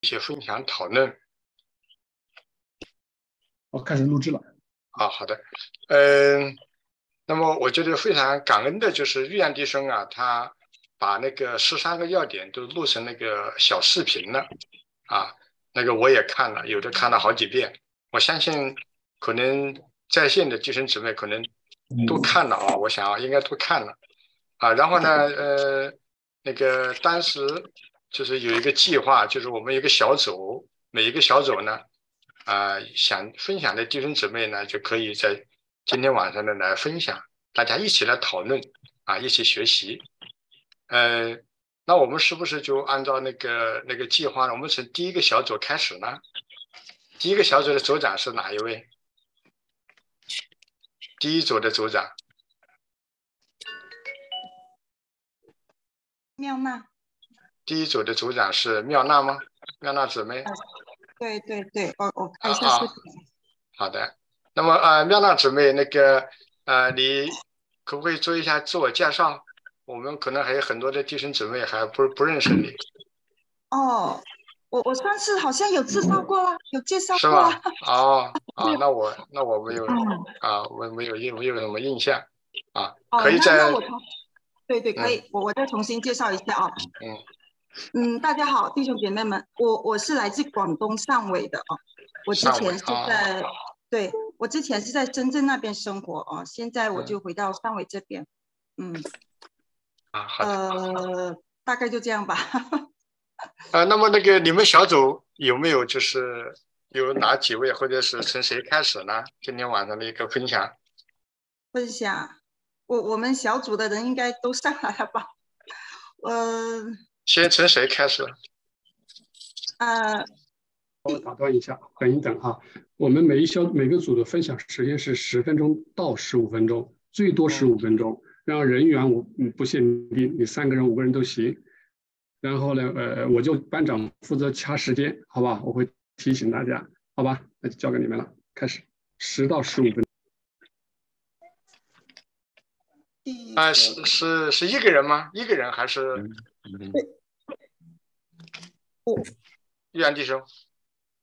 一些分享讨论。我开始录制了。啊，好的。嗯，那么我觉得非常感恩的就是玉阳弟兄啊，他把那个十三个要点都录成那个小视频了。啊，那个我也看了，有的看了好几遍。我相信可能在线的弟兄姊妹可能都看了啊，我想啊，应该都看了。啊，然后呢，呃，那个当时就是有一个计划，就是我们一个小组，每一个小组呢，啊，想分享的弟兄姊妹呢，就可以在今天晚上呢来分享，大家一起来讨论，啊，一起学习。呃，那我们是不是就按照那个那个计划呢？我们从第一个小组开始呢？第一个小组的组长是哪一位？第一组的组长。妙娜，第一组的组长是妙娜吗？妙娜姊妹。对对对，我我看一下视频。好的，那么呃，妙娜姊妹，那个呃，你可不可以做一下自我介绍？我们可能还有很多的弟兄姊妹还不不认识你。哦，我我上次好像有介绍过了，有介绍过。是吧？哦，啊，那我那我没有啊，我没有印没有什么印象啊，可以在。对对，可以，我我再重新介绍一下啊。嗯嗯，大家好，弟兄姐妹们，我我是来自广东汕尾的哦。我之前是在，对我之前是在深圳那边生活哦，现在我就回到汕尾这边。嗯。啊，好。呃，大概就这样吧。啊，那么那个你们小组有没有就是有哪几位，或者是从谁开始呢？今天晚上的一个分享。分享。我我们小组的人应该都上来了吧？呃，先从谁开始？啊，我打断一下，等一等哈。我们每一小每个组的分享时间是十分钟到十五分钟，最多十五分钟。然后人员我嗯不限定，你三个人五个人都行。然后呢，呃，我就班长负责掐时间，好吧？我会提醒大家，好吧？那就交给你们了，开始，十到十五分。啊，是是是一个人吗？一个人还是？不，玉安弟兄，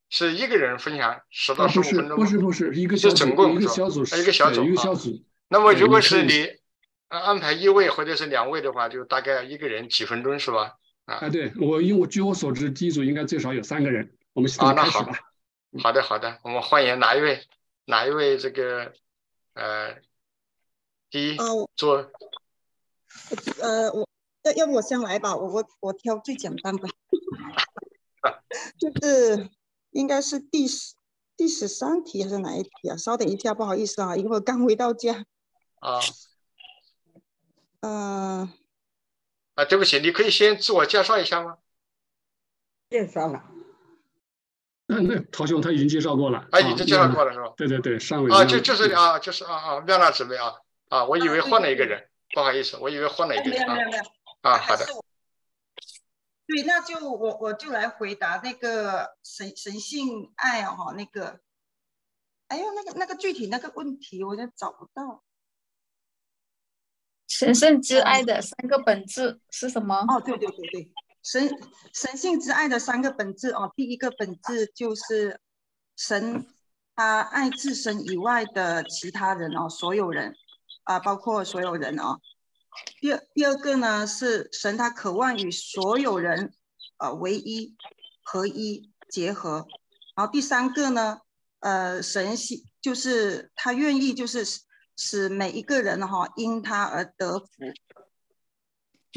是一个人分享十到十五分钟不是不是，一个小组，一个小组，一个小组，一个小组。那么如果是你安排一位或者是两位的话，就大概一个人几分钟是吧？啊，对我因为据我所知，第一组应该最少有三个人。我们现在开始吧。好的好的，我们欢迎哪一位？哪一位这个呃？第一，做，呃，我要要不我先来吧，我我我挑最简单的，就是应该是第十第十三题还是哪一题啊？稍等一下，不好意思啊，一会儿刚回到家。啊，嗯，啊，对不起，你可以先自我介绍一下吗？介绍了。那 那陶兄他已经介绍过了。啊，已经介绍过了是吧？对对对，上位。啊，就就是啊，就是啊啊，妙娜姊妹啊。啊，我以为换了一个人，不好意思，我以为换了一个人啊。啊，好的。对，那就我我就来回答那个神神性爱哦，那个，哎呦，那个那个具体那个问题，我就找不到。神圣之爱的三个本质是什么？哦，对对对对，神神性之爱的三个本质哦，第一个本质就是神他爱自身以外的其他人哦，所有人。啊，包括所有人啊。第二第二个呢，是神他渴望与所有人，呃，唯一、合一、结合。然后第三个呢，呃，神喜就是他愿意就是使每一个人哈因他而得福。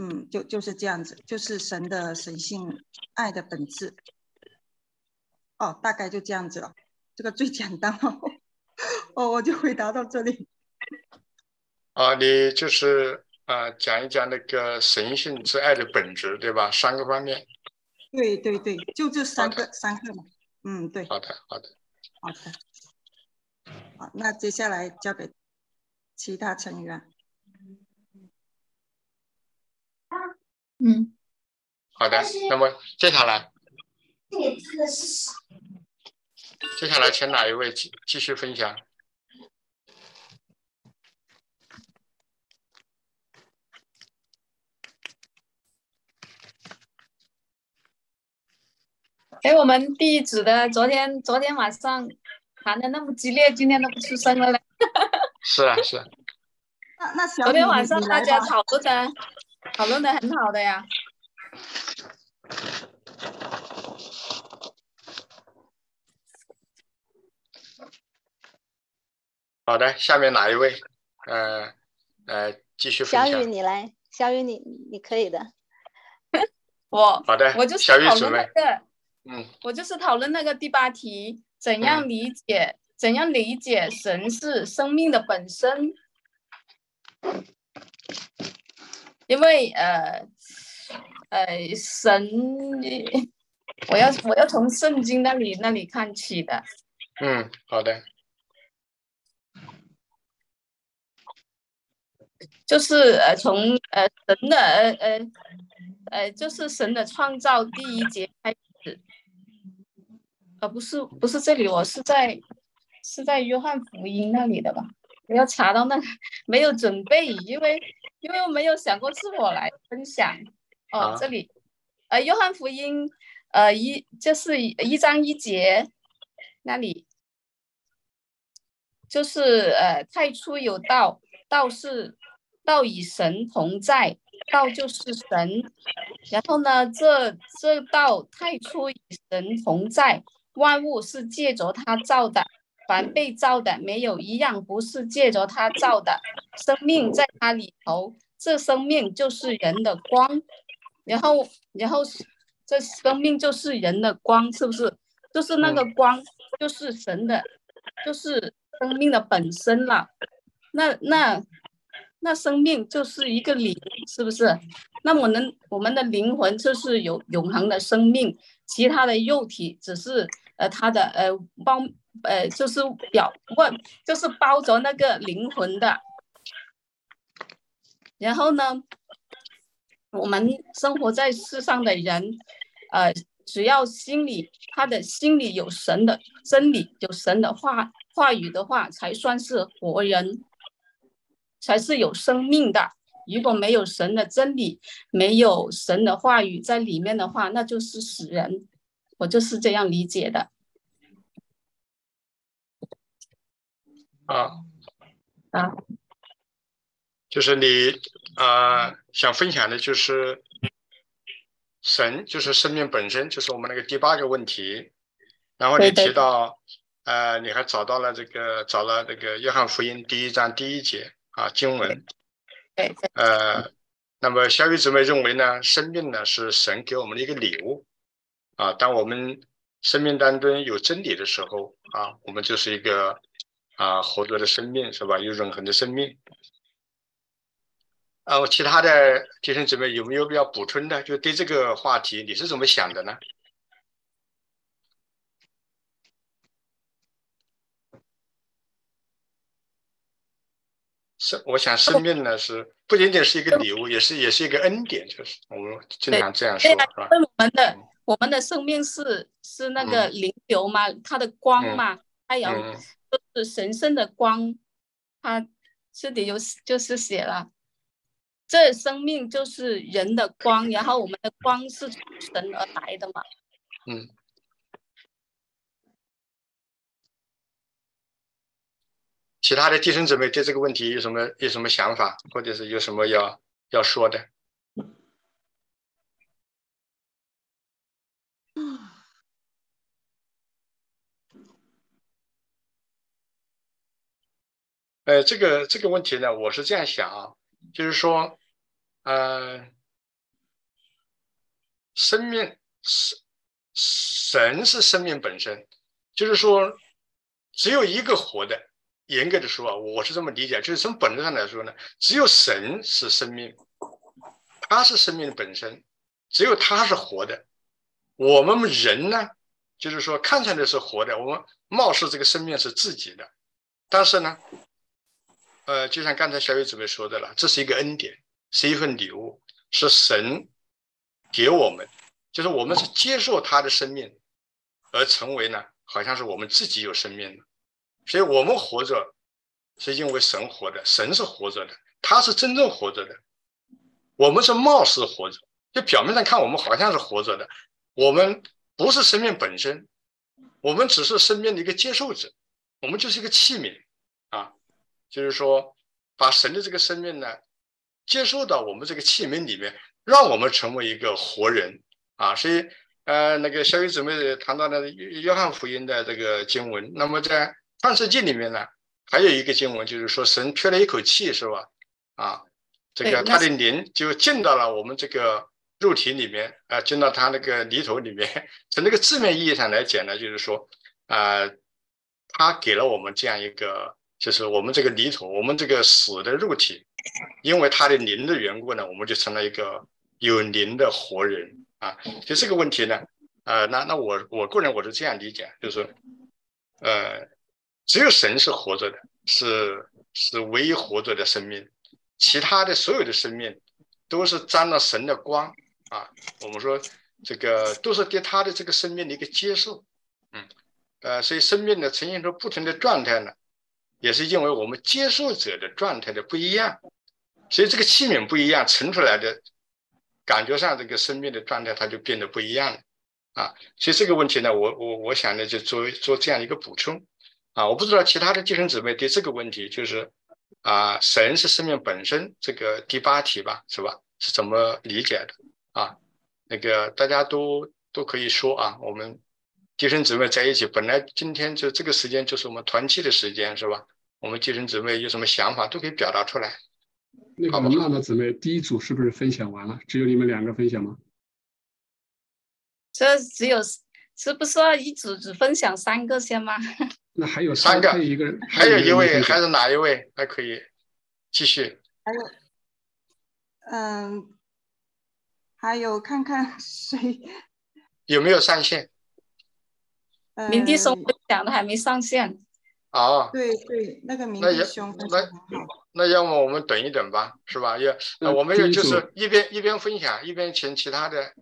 嗯，就就是这样子，就是神的神性爱的本质。哦，大概就这样子了，这个最简单了。哦，我就回答到这里。啊，你就是啊，讲一讲那个神性之爱的本质，对吧？三个方面。对对对，就这三个三个嘛。嗯，对。好的，好的。好的。好，那接下来交给其他成员。嗯。好的，那么接下来。接下来，请哪一位继继续分享？哎，我们第一组的昨天昨天晚上谈的那么激烈，今天都不出声了嘞。是啊，是。那那小昨天晚上大家讨论的讨论的很好的呀。好的，下面哪一位？呃呃，继续分小雨，你来，小雨你你可以的。我好的，我就是小雨讨论那准备。我就是讨论那个第八题，怎样理解、怎样理解神是生命的本身？因为呃呃神，我要我要从圣经那里那里看起的。嗯，好的。就是呃从呃神的呃呃呃就是神的创造第一节开始，呃不是不是这里，我是在是在约翰福音那里的吧？我要查到那个没有准备，因为因为我没有想过是我来分享。哦啊，这里呃约翰福音呃一就是一一章一节那里。就是呃，太初有道，道是道与神同在，道就是神。然后呢，这这道太初与神同在，万物是借着他造的，凡被造的没有一样不是借着他造的。生命在它里头，这生命就是人的光。然后，然后这生命就是人的光，是不是？就是那个光，就是神的，就是生命的本身了。那那那生命就是一个灵，是不是？那我们我们的灵魂就是有永恒的生命，其他的肉体只是呃他的呃包呃就是表问就是包着那个灵魂的。然后呢，我们生活在世上的人，呃，只要心里他的心里有神的真理，有神的话话语的话，才算是活人，才是有生命的。如果没有神的真理，没有神的话语在里面的话，那就是死人。我就是这样理解的。啊啊，就是你啊、呃想分享的就是神，就是生命本身，就是我们那个第八个问题。然后你对对提到，呃，你还找到了这个找了这个约翰福音第一章第一节啊经文。对对呃，那么小雨姊妹认为呢，生命呢是神给我们的一个礼物啊。当我们生命当中有真理的时候啊，我们就是一个啊活着的生命，是吧？有永恒的生命。啊，其他的弟兄姊妹有没有必要补充的？就对这个话题你是怎么想的呢？生，我想生命呢是不仅仅是一个礼物，也是也是一个恩典，就是我们经常这样说，是吧？我们的生命是是那个灵流嘛，它的光嗯嘛，太阳嗯就是神圣的光，它这里有就是写了，这生命就是人的光，然后我们的光是从神而来的嘛。嗯。其他的弟兄姊妹对这个问题有什么有什么想法，或者是有什么要要说的？呃，这个这个问题呢，我是这样想啊，就是说，呃，生命是神是生命本身，就是说，只有一个活的。严格的说啊，我是这么理解，就是从本质上来说呢，只有神是生命，他是生命的本身，只有他是活的。我们人呢，就是说看上来是活的，我们貌似这个生命是自己的，但是呢，呃，就像刚才小雨姊妹说的了，这是一个恩典，是一份礼物，是神给我们，就是我们是接受他的生命，而成为呢，好像是我们自己有生命的。所以我们活着是因为神活的，神是活着的，他是真正活着的，我们是貌似活着，就表面上看我们好像是活着的，我们不是生命本身，我们只是生命的一个接受者，我们就是一个器皿，就是说把神的这个生命呢接受到我们这个器皿里面，让我们成为一个活人啊。所以呃，那个小雨姊妹谈到的约翰福音的这个经文，那么在创世纪里面呢，还有一个经文就是说神缺了一口气，是吧？啊，这个他的灵就进到了我们这个。肉体里面啊，进到他那个泥土里面，从那个字面意义上来讲呢，就是说，啊，他给了我们这样一个，就是我们这个泥土，我们这个死的肉体，因为它的灵的缘故呢，我们就成了一个有灵的活人啊。就这个问题呢，呃，那那我我个人我是这样理解，就是，呃，只有神是活着的，是是唯一活着的生命，其他的所有的生命都是沾了神的光。啊，我们说这个都是对他的这个生命的一个接受，嗯，呃，所以生命呢呈现出不同的状态呢，也是因为我们接受者的状态的不一样，所以这个器皿不一样，盛出来的感觉上这个生命的状态它就变得不一样了，啊，所以这个问题呢，我我我想呢就做做这样一个补充，啊，我不知道其他的弟兄姊妹对这个问题就是啊，神是生命本身这个第八题吧，是吧？是怎么理解的？啊，那个大家都都可以说啊，我们弟兄姊妹在一起，本来今天就这个时间就是我们团契的时间，是吧？我们弟兄姊妹有什么想法都可以表达出来。那个娜娜姊妹，第一组是不是分享完了？只有你们两个分享吗？这只有是不是一组只分享三个先吗？那还有三个，还有一个人，还有一位，还是哪一位？还可以继续。还有，嗯。还有看看谁有没有上线？明弟兄分享的还没上线。哦，对对，那个明弟兄那那要么我们等一等吧，是吧？要我们要就是一边一边分享，一边请其他的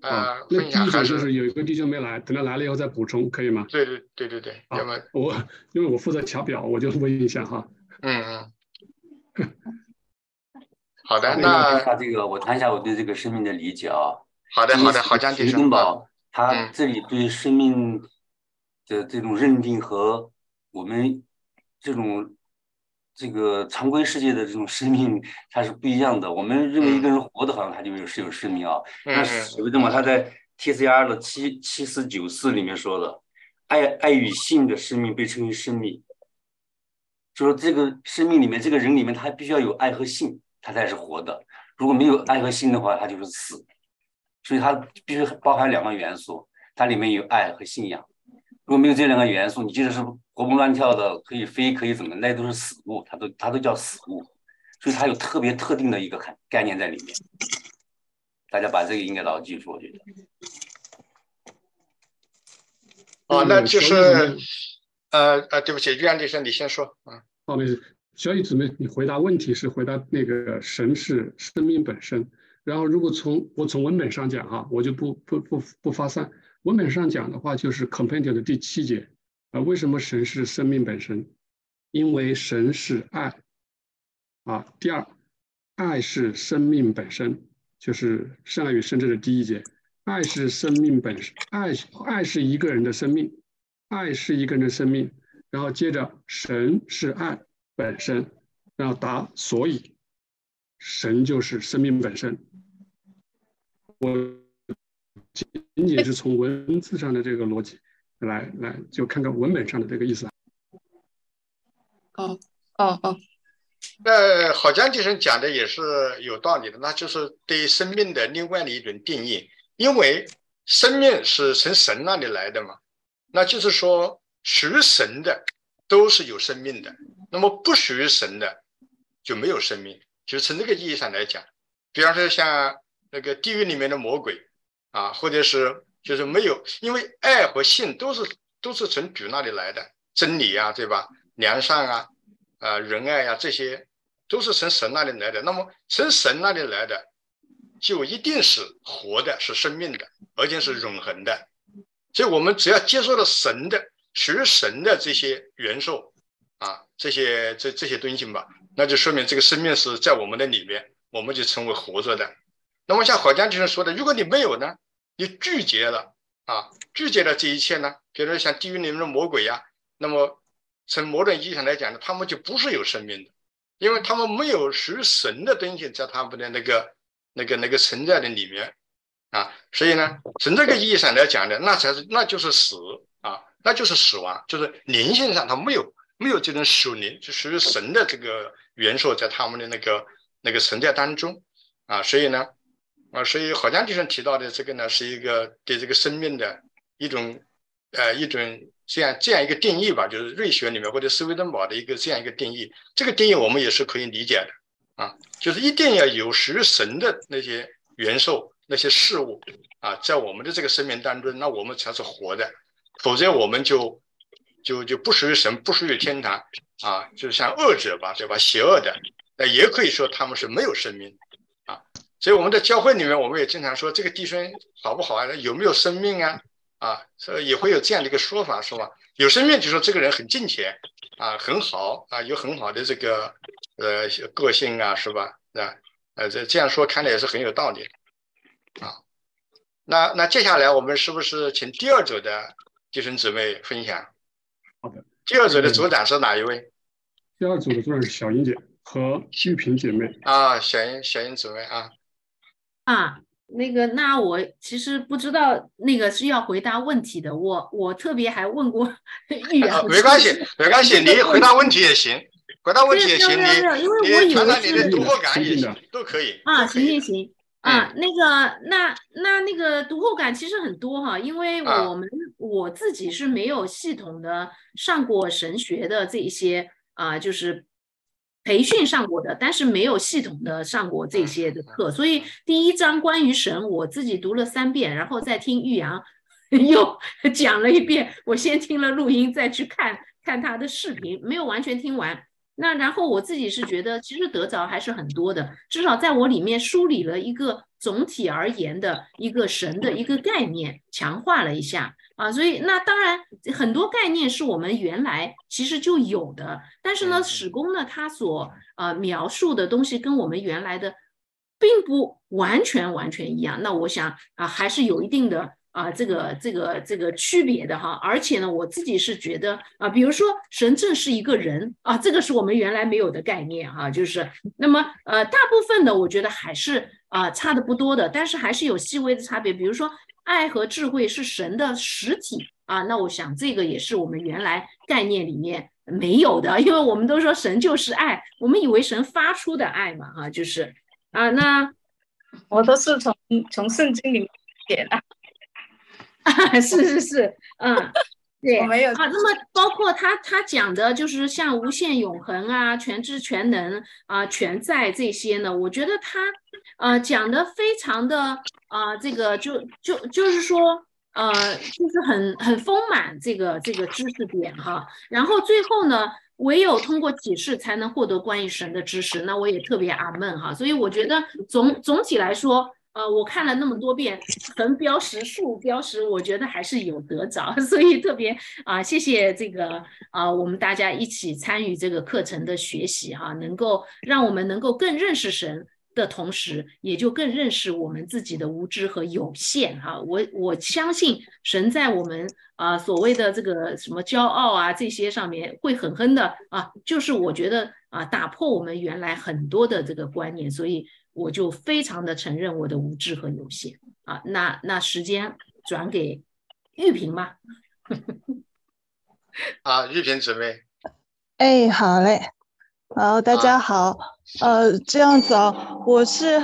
呃分享。还是有一个弟兄没来，等他来了以后再补充，可以吗？对对对对对，要么我因为我负责调表，我就问一下哈。嗯嗯。好的，那他这个我谈一下我对这个生命的理解啊。好的，好的，好，江提生宝，他这里对生命的这种认定和我们这种这个常规世界的这种生命，它是不一样的。我们认为一个人活的好像他就有是有生命啊。那史维登堡他在 TCR 的七七四九四里面说的，爱爱与性的生命被称为生命，就说这个生命里面这个人里面他必须要有爱和性。他才是活的，如果没有爱和性的话，他就是死。所以它必须包含两个元素，它里面有爱和信仰。如果没有这两个元素，你即使是活蹦乱跳的，可以飞，可以怎么，那都是死物，它都它都叫死物。所以它有特别特定的一个概概念在里面。大家把这个应该牢记住，我觉得。哦，那就是，呃呃，对不起，岳律师，你先说啊。好的。小雨姊妹，你回答问题是回答那个神是生命本身。然后，如果从我从文本上讲哈，我就不不不不发散。文本上讲的话，就是 compendium 的第七节啊。为什么神是生命本身？因为神是爱啊。第二，爱是生命本身，就是圣爱与圣智的第一节。爱是生命本身，爱爱是一个人的生命，爱是一个人的生命。然后接着，神是爱。本身，然后答，所以神就是生命本身。我仅仅是从文字上的这个逻辑来来，就看看文本上的这个意思。哦哦哦，那郝江先生讲的也是有道理的，那就是对生命的另外的一种定义。因为生命是从神那里来的嘛，那就是说属于神的都是有生命的。那么不属于神的就没有生命，就从这个意义上来讲，比方说像那个地狱里面的魔鬼啊，或者是就是没有，因为爱和性都是都是从主那里来的真理啊，对吧？良善啊，啊仁爱呀，这些都是从神那里来的。那么从神那里来的，就一定是活的，是生命的，而且是永恒的。所以我们只要接受了神的属于神的这些元素。啊，这些这这些东西吧，那就说明这个生命是在我们的里面，我们就成为活着的。那么像郝江先生说的，如果你没有呢，你拒绝了啊拒绝了这一切呢？比如说像地狱里面的魔鬼呀，那么从某种意义上来讲呢，他们就不是有生命的，因为他们没有属于神的东西在他们的那个那个那个存在的里面啊，所以呢，从这个意义上来讲呢，那才是那就是死啊，那就是死亡，就是灵性上他没有没有这种属灵，就属于神的这个元素在他们的那个那个存在当中啊，所以呢。啊，所以好像就是提到的这个呢，是一个对这个生命的一种，呃，一种这样这样一个定义吧，就是瑞学里面或者斯威登堡的一个这样一个定义。这个定义我们也是可以理解的啊，就是一定要有属于神的那些元素、那些事物啊，在我们的这个生命当中，那我们才是活的，否则我们就就就不属于神，不属于天堂啊，就是像恶者吧，对吧？邪恶的，那也可以说他们是没有生命啊。所以我们在教会里面，我们也经常说这个弟兄好不好啊？有没有生命啊？啊，所以也会有这样的一个说法，是吧？有生命就说这个人很敬虔啊，很好啊，有很好的这个呃个性啊，是吧？啊，呃，这这样说看来也是很有道理啊。那那接下来我们是不是请第二组的弟兄姊妹分享？好的。第二组的组长是哪一位？第二组的组长是小英姐和玉萍姐妹。啊，小英小英姊妹啊。啊，那个，那我其实不知道那个是要回答问题的。我我特别还问过 玉阳，没关系，没关系，你回答问题也行，回答问题也行，你你传达你的读后感也行，都可以。啊，行行行，啊，那个，那那那个读后感其实很多哈，因为我们我自己是没有系统的上过神学的这一些啊，就是。培训上过的，但是没有系统的上过这些的课，所以第一章关于神，我自己读了三遍，然后再听玉阳 又讲了一遍。我先听了录音，再去看看他的视频，没有完全听完。那然后我自己是觉得，其实得着还是很多的，至少在我里面梳理了一个总体而言的一个神的一个概念，强化了一下。啊，所以那当然很多概念是我们原来其实就有的，但是呢，史公呢他所呃描述的东西跟我们原来的并不完全完全一样。那我想啊，还是有一定的啊这个这个这个区别的哈。而且呢，我自己是觉得啊，比如说神正是一个人啊，这个是我们原来没有的概念哈。就是那么呃，大部分的我觉得还是啊差的不多的，但是还是有细微的差别，比如说。爱和智慧是神的实体啊，那我想这个也是我们原来概念里面没有的，因为我们都说神就是爱，我们以为神发出的爱嘛，啊，就是啊，那我都是从从圣经里面写的，是是是，嗯，对，我没有啊，那么包括他他讲的就是像无限永恒啊、全知全能啊、全在这些呢，我觉得他呃讲的非常的。啊，这个就就就是说，呃，就是很很丰满这个这个知识点哈。然后最后呢，唯有通过启示才能获得关于神的知识。那我也特别阿闷哈。所以我觉得总总体来说，呃，我看了那么多遍，横标识、竖标识，我觉得还是有得着。所以特别啊，谢谢这个啊，我们大家一起参与这个课程的学习哈，能够让我们能够更认识神。的同时，也就更认识我们自己的无知和有限哈。我我相信神在我们啊所谓的这个什么骄傲啊这些上面会狠狠的啊，就是我觉得啊打破我们原来很多的这个观念，所以我就非常的承认我的无知和有限啊。那那时间转给玉萍吧。啊，玉萍姊妹。哎，好嘞。好，大家好。呃，这样子啊，我是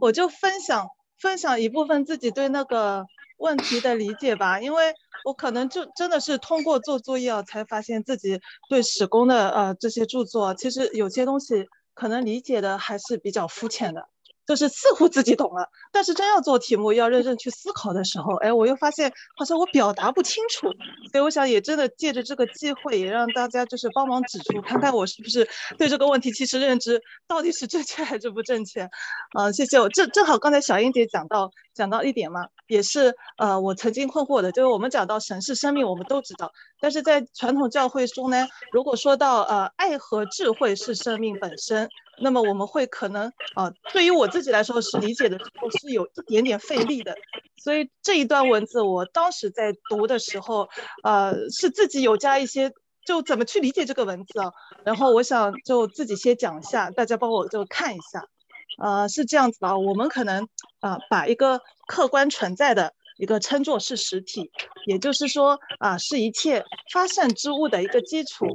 我就分享分享一部分自己对那个问题的理解吧，因为我可能就真的是通过做作业才发现自己对史工的呃这些著作，其实有些东西可能理解的还是比较肤浅的。就是似乎自己懂了，但是真要做题目，要认真去思考的时候，哎，我又发现好像我表达不清楚，所以我想也真的借着这个机会，也让大家就是帮忙指出，看看我是不是对这个问题其实认知到底是正确还是不正确。啊，谢谢我正正好刚才小英姐讲到讲到一点嘛，也是呃我曾经困惑的，就是我们讲到神是生命，我们都知道，但是在传统教会中呢，如果说到呃爱和智慧是生命本身，那么我们会可能啊，对于我自己来说是理解的是有一点点费力的，所以这一段文字我当时在读的时候，呃是自己有加一些。就怎么去理解这个文字啊？然后我想就自己先讲一下，大家帮我就看一下。呃，是这样子的，我们可能啊把一个客观存在的一个称作是实体，也就是说啊是一切发散之物的一个基础。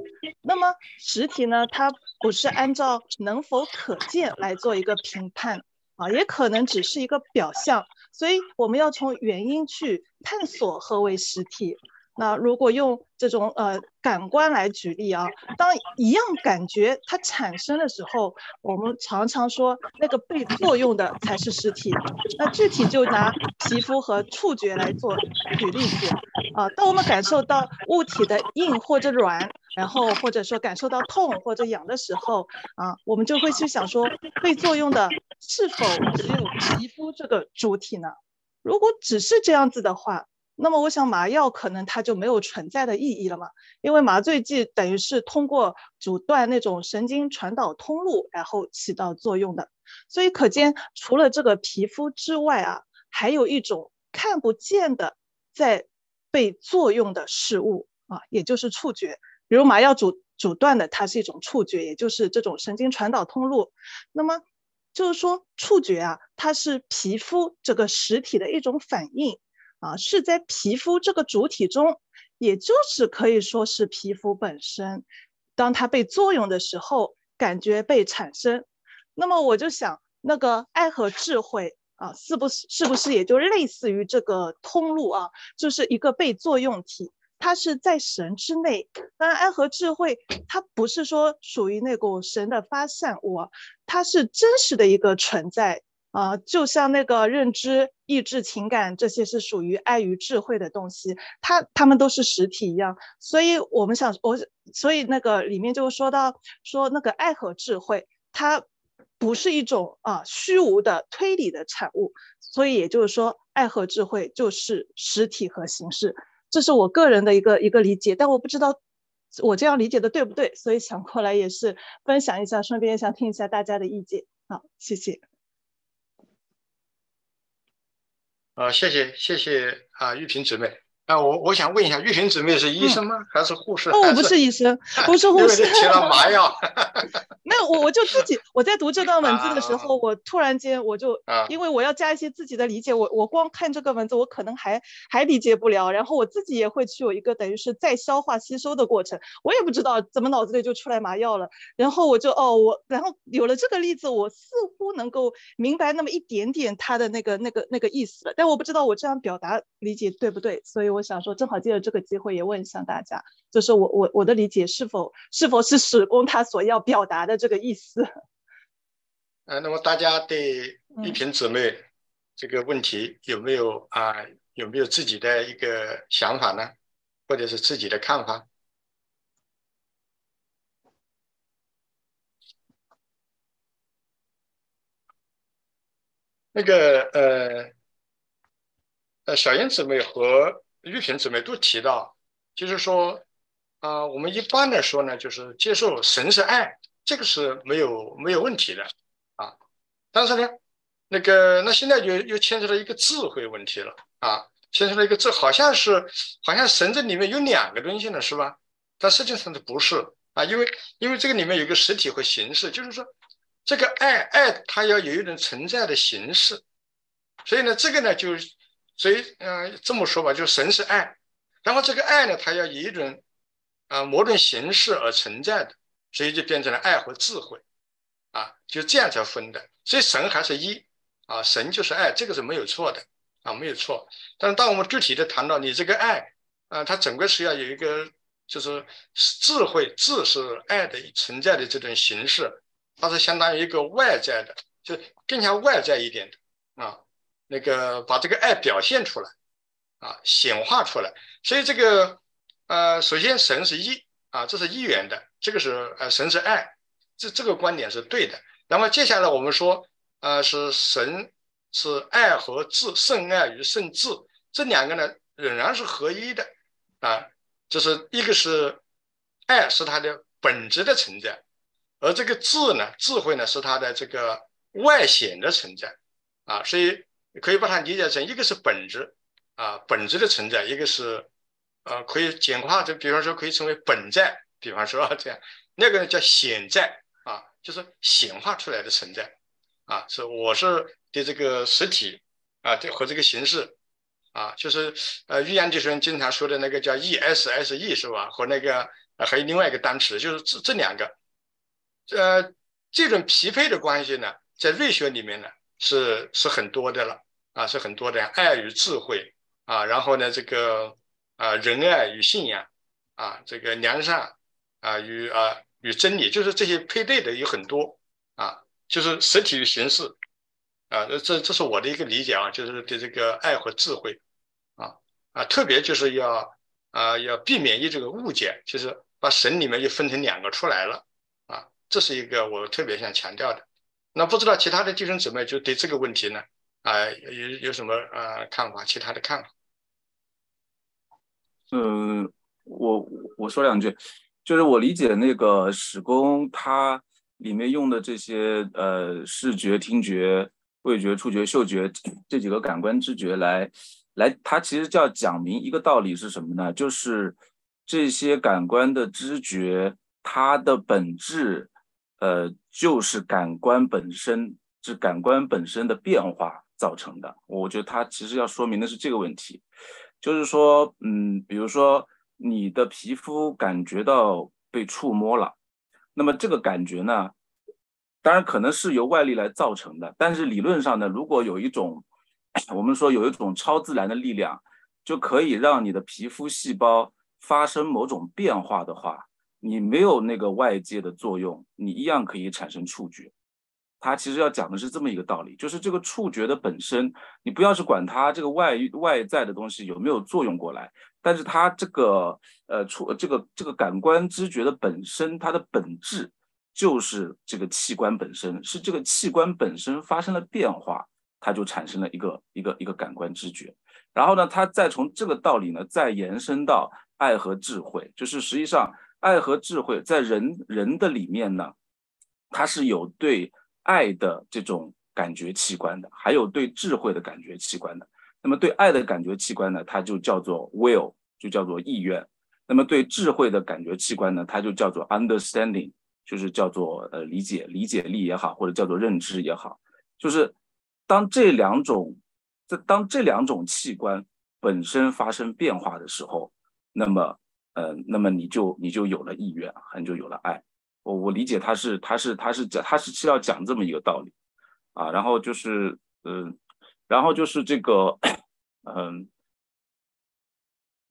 那么实体呢，它不是按照能否可见来做一个评判啊，也可能只是一个表象。所以我们要从原因去探索何为实体。那如果用这种呃感官来举例啊，当一样感觉它产生的时候，我们常常说那个被作用的才是实体。那具体就拿皮肤和触觉来做举例子啊，当我们感受到物体的硬或者软，然后或者说感受到痛或者痒的时候啊，我们就会去想说，被作用的是否只有皮肤这个主体呢？如果只是这样子的话。那么我想麻药可能它就没有存在的意义了嘛，因为麻醉剂等于是通过阻断那种神经传导通路，然后起到作用的。所以可见，除了这个皮肤之外啊，还有一种看不见的在被作用的事物啊，也就是触觉。比如麻药阻阻断的，它是一种触觉，也就是这种神经传导通路。那么就是说，触觉啊，它是皮肤这个实体的一种反应。啊，是在皮肤这个主体中，也就是可以说是皮肤本身，当它被作用的时候，感觉被产生。那么我就想，那个爱和智慧啊，是不是是不是也就类似于这个通路啊？就是一个被作用体，它是在神之内。当然，爱和智慧它不是说属于那股神的发散物，它是真实的一个存在。啊，就像那个认知、意志、情感这些是属于爱与智慧的东西，它它们都是实体一样。所以我们想，我所以那个里面就说到说那个爱和智慧，它不是一种啊虚无的推理的产物。所以也就是说，爱和智慧就是实体和形式，这是我个人的一个一个理解。但我不知道我这样理解的对不对，所以想过来也是分享一下，顺便想听一下大家的意见。好，谢谢。啊，谢谢谢谢啊，玉萍姊妹。啊，我我想问一下，玉萍姊妹是医生吗？还是护士？哦，我不是医生，不是护士。吃了麻药。没有，我我就自己我在读这段文字的时候，我突然间我就，因为我要加一些自己的理解，我我光看这个文字，我可能还还理解不了，然后我自己也会去有一个等于是再消化吸收的过程，我也不知道怎么脑子里就出来麻药了，然后我就哦我，然后有了这个例子，我似乎能够明白那么一点点他的那个那个那个意思了，但我不知道我这样表达理解对不对，所以。我想说，正好借着这个机会也问一下大家，就是我我我的理解是否是否是史工他所要表达的这个意思？呃，那么大家对丽萍姊妹这个问题有没有啊有没有自己的一个想法呢？或者是自己的看法？那个呃呃，小燕姊妹和。玉萍姊妹都提到，就是说，啊，我们一般来说呢，就是接受神是爱，这个是没有没有问题的，啊，但是呢，那个那现在又又牵扯到一个智慧问题了，啊，牵扯到一个智，好像是好像神这里面有两个东西呢，是吧？但实际上它不是啊，因为因为这个里面有一个实体和形式，就是说，这个爱爱它要有一种存在的形式，所以呢，这个呢就。所以，嗯，这么说吧，就是神是爱，然后这个爱呢，它要以一种啊某种形式而存在的，所以就变成了爱和智慧，啊，就这样才分的。所以神还是一啊，神就是爱，这个是没有错的啊，没有错。但是当我们具体的谈到你这个爱啊，它整个是要有一个就是智慧，智是爱的存在的这种形式，它是相当于一个外在的，就更加外在一点的啊。那个把这个爱表现出来，啊，显化出来。所以这个，呃，首先神是一啊，这是一元的，这个是呃神是爱，这这个观点是对的。然后接下来我们说，呃，是神是爱和智，圣爱与圣智这两个呢仍然是合一的啊，就是一个是爱是它的本质的存在，而这个智呢，智慧呢是它的这个外显的存在啊，所以可以把它理解成一个是本质啊，本质的存在，一个是呃可以简化，就比方说可以称为本在，比方说这样，那个叫显在啊，就是显化出来的存在。啊，是我是对这个实体啊，对和这个形式啊，就是呃，玉阳弟兄经常说的那个叫 E S S E 是吧？和那个还有另外一个单词，就是这这两个，呃，这种匹配的关系呢，在瑞学里面呢是是很多的了啊，是很多的，爱与智慧啊，然后呢这个啊仁爱与信仰啊，这个良善啊与啊与真理，就是这些配对的有很多啊。就是实体与形式，啊，这这是我的一个理解啊，就是对这个爱和智慧，啊啊，特别就是要啊要避免一这个误解，就是把神里面就分成两个出来了，啊，这是一个我特别想强调的。那不知道其他的弟兄姊妹就对这个问题呢，啊有有什么呃看法？其他的看法？嗯，我我说两句，就是我理解那个史工他。里面用的这些呃视觉、听觉、味觉、触觉、嗅觉这几个感官知觉来来，它其实叫讲明一个道理是什么呢？就是这些感官的知觉，它的本质呃就是感官本身，是感官本身的变化造成的。我觉得它其实要说明的是这个问题，就是说，嗯，比如说你的皮肤感觉到被触摸了。那么这个感觉呢，当然可能是由外力来造成的，但是理论上呢，如果有一种我们说有一种超自然的力量，就可以让你的皮肤细胞发生某种变化的话，你没有那个外界的作用，你一样可以产生触觉。它其实要讲的是这么一个道理，就是这个触觉的本身，你不要去管它这个外外在的东西有没有作用过来。但是它这个呃触这个这个感官知觉的本身，它的本质就是这个器官本身，是这个器官本身发生了变化，它就产生了一个一个一个感官知觉。然后呢，它再从这个道理呢，再延伸到爱和智慧，就是实际上爱和智慧在人人的里面呢，它是有对爱的这种感觉器官的，还有对智慧的感觉器官的。那么对爱的感觉器官呢，它就叫做 will，就叫做意愿。那么对智慧的感觉器官呢，它就叫做 understanding，就是叫做呃理解、理解力也好，或者叫做认知也好。就是当这两种，这当这两种器官本身发生变化的时候，那么呃，那么你就你就有了意愿，你就有了爱。我我理解他是他是他是讲他是是要讲这么一个道理啊，然后就是嗯。然后就是这个，嗯，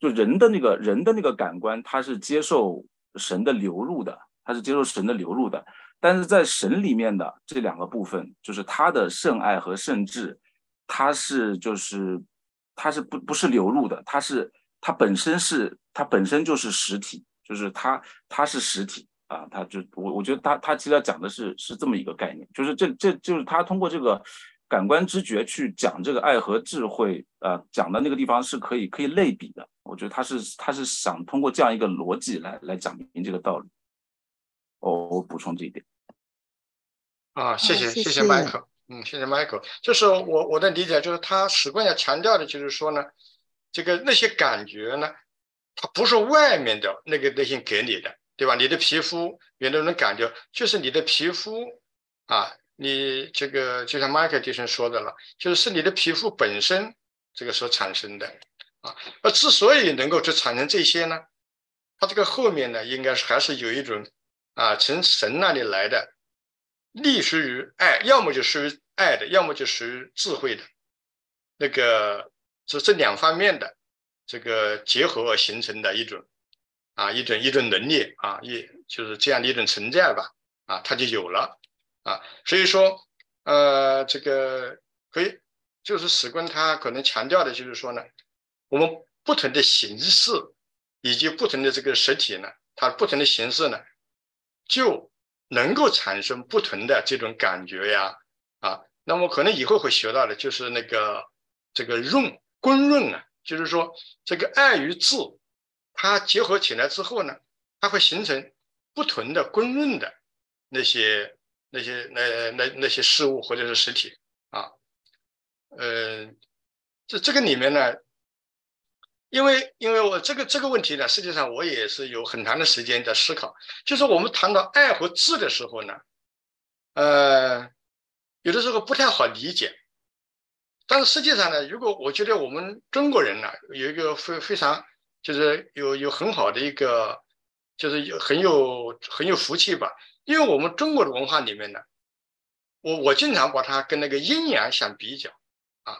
就人的那个人的那个感官，他是接受神的流入的，他是接受神的流入的。但是在神里面的这两个部分，就是他的圣爱和圣智，他是就是他是不不是流入的，他是他本身是他本身就是实体，就是他他是实体啊，他就我我觉得他他其实要讲的是是这么一个概念，就是这这就是他通过这个。感官知觉去讲这个爱和智慧，呃，讲的那个地方是可以可以类比的。我觉得他是他是想通过这样一个逻辑来来讲明这个道理。我我补充这一点。啊，谢谢谢谢麦克，嗯，谢谢麦克。就是我我的理解，就是他史观要强调的就是说呢，这个那些感觉呢，它不是外面的那个内心给你的，对吧？你的皮肤有那种感觉，就是你的皮肤啊。你这个就像麦克迪生说的了，就是是你的皮肤本身这个所产生的啊。而之所以能够去产生这些呢，它这个后面呢，应该是还是有一种啊，从神那里来的，隶属于爱，要么就属于爱的，要么就属于智慧的，那个是这两方面的这个结合而形成的一种啊，一种一种能力啊，一就是这样的一种存在吧啊，它就有了。啊，所以说，呃，这个可以，就是史观他可能强调的就是说呢，我们不同的形式以及不同的这个实体呢，它不同的形式呢，就能够产生不同的这种感觉呀，啊，那么可能以后会学到的，就是那个这个润公润啊，就是说这个爱与智，它结合起来之后呢，它会形成不同的公认的那些那些那那那些事物或者是实体啊，呃，这这个里面呢，因为因为我这个这个问题呢，实际上我也是有很长的时间在思考，就是我们谈到爱和智的时候呢，呃。有的时候不太好理解，但是实际上呢，如果我觉得我们中国人呢有一个非非常就是有有很好的一个，就是有很有很有福气吧，因为我们中国的文化里面呢，我我经常把它跟那个阴阳相比较啊，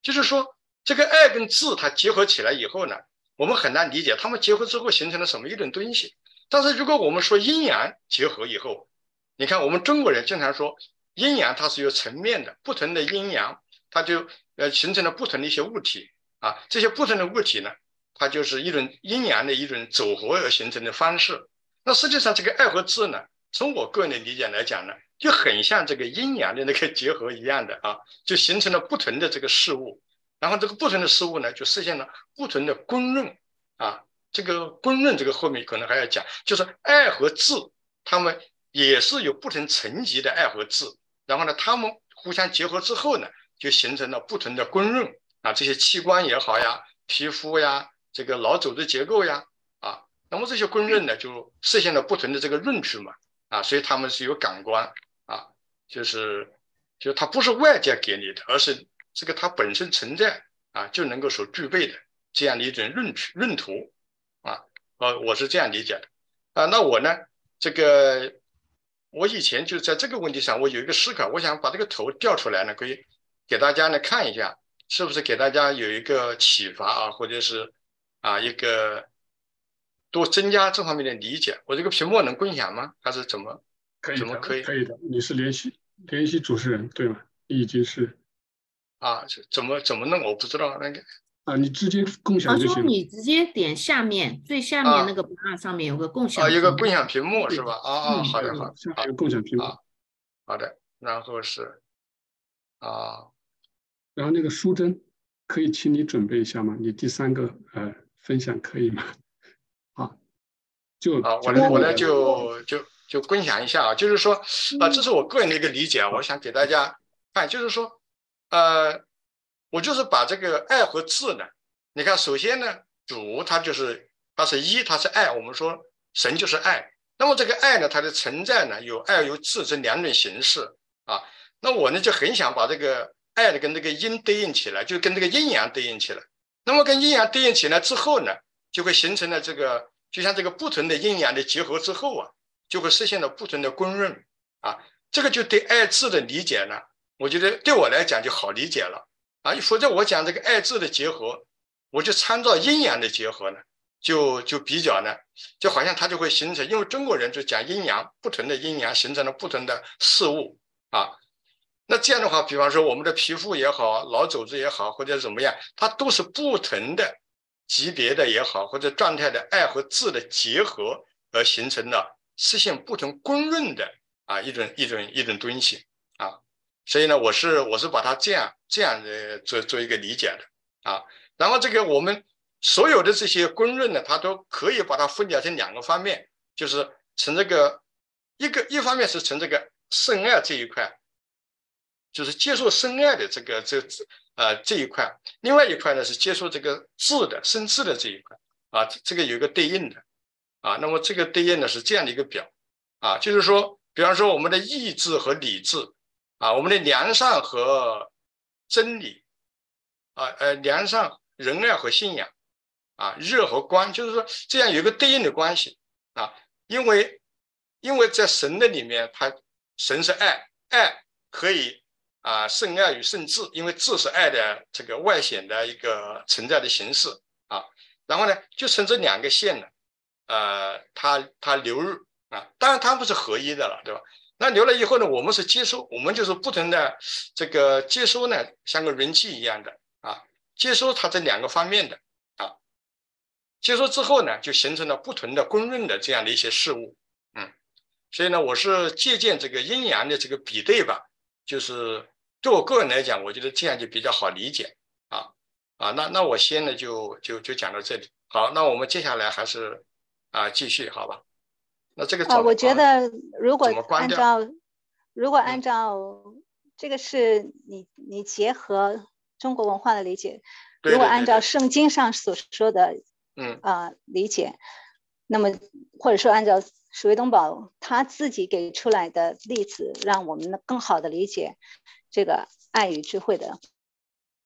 就是说这个爱跟智它结合起来以后呢，我们很难理解他们结合之后形成了什么一种东西。但是如果我们说阴阳结合以后，你看我们中国人经常说。阴阳它是有层面的，不同的阴阳，它就呃形成了不同的一些物体啊。这些不同的物体呢，它就是一种阴阳的一种组合而形成的方式。那实际上这个爱和智呢，从我个人的理解来讲呢，就很像这个阴阳的那个结合一样的啊，就形成了不同的这个事物。然后这个不同的事物呢，就实现了不同的公润啊。这个公润这个后面可能还要讲，就是爱和智，它们也是有不同层级的爱和智。然后呢，它们互相结合之后呢，就形成了不同的光润啊，这些器官也好呀，皮肤呀，这个脑组织结构呀，啊，那么这些光润呢，就实现了不同的这个认知嘛，啊，所以他们是有感官啊，就是，就它不是外界给你的，而是这个它本身存在啊，就能够所具备的这样的一种认知认图啊，呃，我是这样理解的啊，那我呢，这个。我以前就在这个问题上，我有一个思考，我想把这个图调出来呢，可以给大家呢看一下，是不是给大家有一个启发啊，或者是啊一个多增加这方面的理解。我这个屏幕能共享吗？还是怎么？可以怎么可以？可以的。你是联系联系主持人对吗？已经是啊，怎么怎么弄？我不知道那个。啊，你直接共享就行。你直接点下面最下面那个 bar 上面有个共享。啊，有个共享屏幕是吧？啊啊，好的好的，好，共享屏幕。好的，然后是啊，然后那个书珍可以请你准备一下吗？你第三个呃分享可以吗？好，就啊，我呢我呢就就就分享一下啊，就是说啊，这是我个人的一个理解，我想给大家看，就是说呃。我就是把这个爱和智呢，你看，首先呢，主它就是它是一，它是爱。我们说神就是爱，那么这个爱呢，它的存在呢，有爱有智这两种形式啊。那我呢就很想把这个爱的跟这个阴对应起来，就跟这个阴阳对应起来。那么跟阴阳对应起来之后呢，就会形成了这个，就像这个不同的阴阳的结合之后啊，就会实现了不同的公认啊。这个就对爱字的理解呢，我觉得对我来讲就好理解了。啊，否则我讲这个爱字的结合，我就参照阴阳的结合呢，就就比较呢，就好像它就会形成，因为中国人就讲阴阳，不同的阴阳形成了不同的事物啊。那这样的话，比方说我们的皮肤也好，脑组织也好，或者怎么样，它都是不同的级别的也好，或者状态的爱和智的结合而形成的，实现不同公认的啊一种一种一种东西啊。所以呢，我是我是把它这样这样的做做一个理解的啊。然后这个我们所有的这些公认呢，它都可以把它分解成两个方面，就是从这个一个一方面是从这个圣爱这一块，就是接受圣爱的这个这呃这一块；另外一块呢是接受这个智的生智的这一块啊，这个有一个对应的啊。那么这个对应呢是这样的一个表啊，就是说，比方说我们的意志和理智。啊，我们的良善和真理，啊呃，良善、仁爱和信仰，啊，热和光，就是说这样有一个对应的关系啊。因为因为在神的里面，它神是爱，爱可以啊圣爱与圣智，因为智是爱的这个外显的一个存在的形式啊。然后呢，就从这两个线呢，呃，它它流入啊，当然它不是合一的了，对吧？那流了以后呢，我们是接收，我们就是不同的这个接收呢，像个人器一样的啊，接收它这两个方面的啊，接收之后呢，就形成了不同的公认的这样的一些事物，嗯，所以呢，我是借鉴这个阴阳的这个比对吧，就是对我个人来讲，我觉得这样就比较好理解啊啊。那那我先呢就就就讲到这里。好，那我们接下来还是啊继续好吧？那这个啊，我觉得如果按照如果按嗯照这个是你你结合中国文化的理解，对如果按照圣经上所说的嗯啊、理解，那么或者说按照史卫东宝他自己给出来的例子，让我们能更好的理解这个爱与智慧的，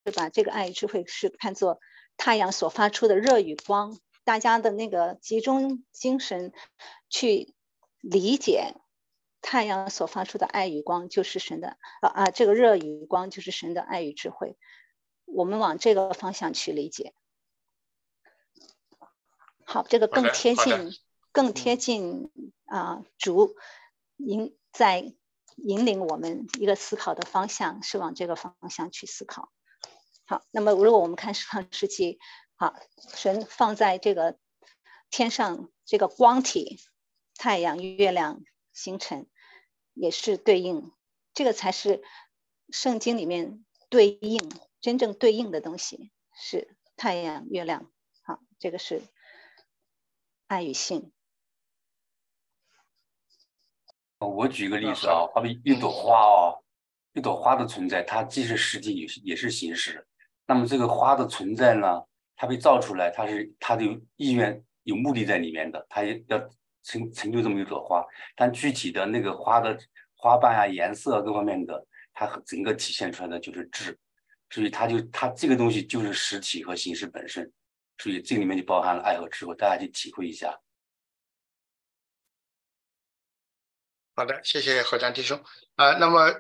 是把？这个爱与智慧是看作太阳所发出的热与光，大家的那个集中精神去理解太阳所发出的爱与光，就是神的啊啊，这个热与光就是神的爱与智慧。我们往这个方向去理解。好，这个更贴近，更贴近啊、主您在引领我们一个思考的方向，是往这个方向去思考。好，那么如果我们看创世纪，好，神放在这个天上这个光体，太阳、月亮、星辰，也是对应，这个才是圣经里面对应真正对应的东西，是太阳、月亮。好，这个是爱与性。我举个例子啊，好比一朵花哦，一朵花的存在，它既是实体，也是也是形式。那么这个花的存在呢，它被造出来，它是它的有意愿、有目的在里面的，它也要成成就这么一朵花。但具体的那个花的花瓣啊、颜色啊各方面的，它整个体现出来的就是质。所以它就它这个东西就是实体和形式本身，所以这里面就包含了爱和智慧，大家去体会一下。好的，谢谢何江弟兄啊、那么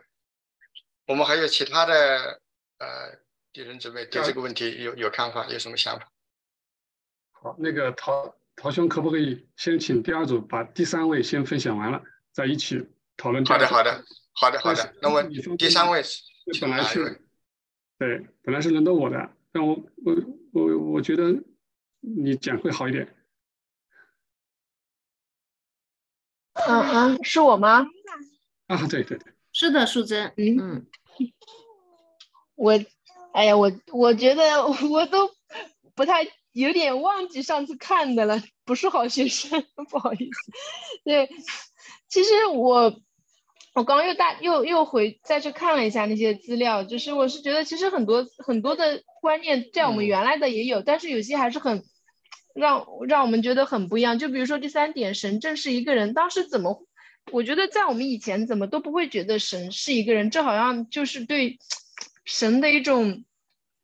我们还有其他的呃弟兄姊妹对这个问题有有看法，有什么想法？好，那个陶陶兄可不可以先请第二组把第三位先分享完了，再一起讨论好的，好的，好的，好的。那么第三位，这本来？是对，本来是轮到我的，但我我我我觉得你讲会好一点。嗯嗯，是我吗？啊，对对对，是的，淑珍，嗯嗯，我，哎呀，我我觉得我都不太有点忘记上次看的了，不是好学生，不好意思。对，其实我我刚刚又大又又回再去看了一下那些资料，就是我是觉得其实很多很多的观念在我们原来的也有，但是有些还是很让让我们觉得很不一样。就比如说第三点，神正是一个人，当时怎么？我觉得在我们以前怎么都不会觉得神是一个人，这好像就是对神的一种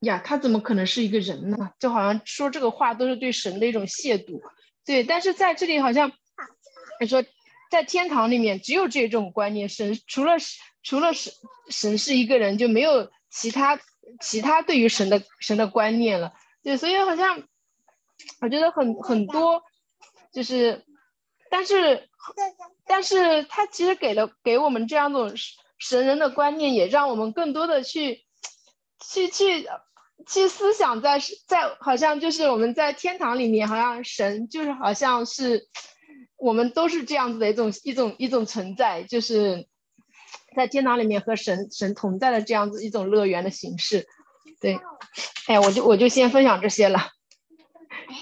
呀，他怎么可能是一个人呢？就好像说这个话都是对神的一种亵渎。对，但是在这里好像你说在天堂里面只有这种观念，神除了除了神神是一个人，就没有其他其他对于神的神的观念了。对，所以好像我觉得很很多就是，但是但是他其实给了给我们这样一种神人的观念，也让我们更多的去去去去思想在在好像就是我们在天堂里面，好像神就是好像是我们都是这样子的一种一种一种存在，就是在天堂里面和神神同在的这样子一种乐园的形式。对，哎，我就我就先分享这些了。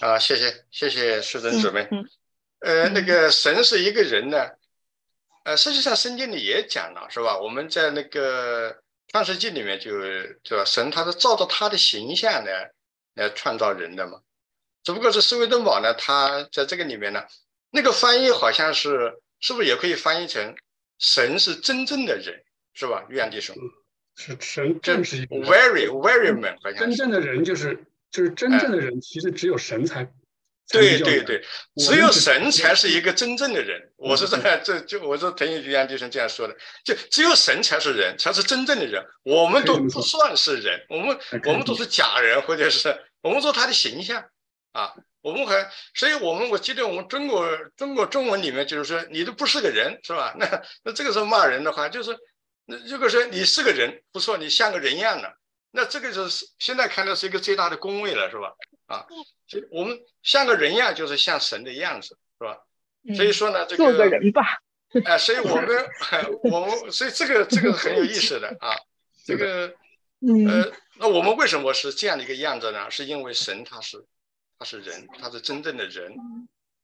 啊，谢谢谢谢淑珍姊妹。嗯嗯呃，那个神是一个人呢，呃，实际上圣经里也讲了，是吧？我们在那个创世纪里面就对吧？神他是照着他的形象呢来创造人的嘛。只不过是斯威登堡呢，他在这个里面呢，那个翻译好像是是不是也可以翻译成神是真正的人，是吧？玉阳弟兄，是神正是一个 very very man，好像。真正的人就是就是真正的人，其实只有神才。对对对，只有神才是一个真正的人。我是这样，这就我是同意于安弟兄这样说的，就只有神才是人，才是真正的人。我们都不算是人，我们我们都是假人，或者是我们说他的形象啊，我们还，所以我们我记得我们中国中国中文里面就是说你都不是个人，是吧？那那这个时候骂人的话，就是那如果说你是个人，不错，你像个人一样的，那这个就是现在看到是一个最大的恭维了，是吧？啊，所以我们像个人样，就是像神的样子，是吧？所以说呢，这做个人吧。哎，所以我们 我们所以这个这个很有意思的啊。这个，嗯呃，那我们为什么是这样的一个样子呢？是因为神他是他是人，他是真正的人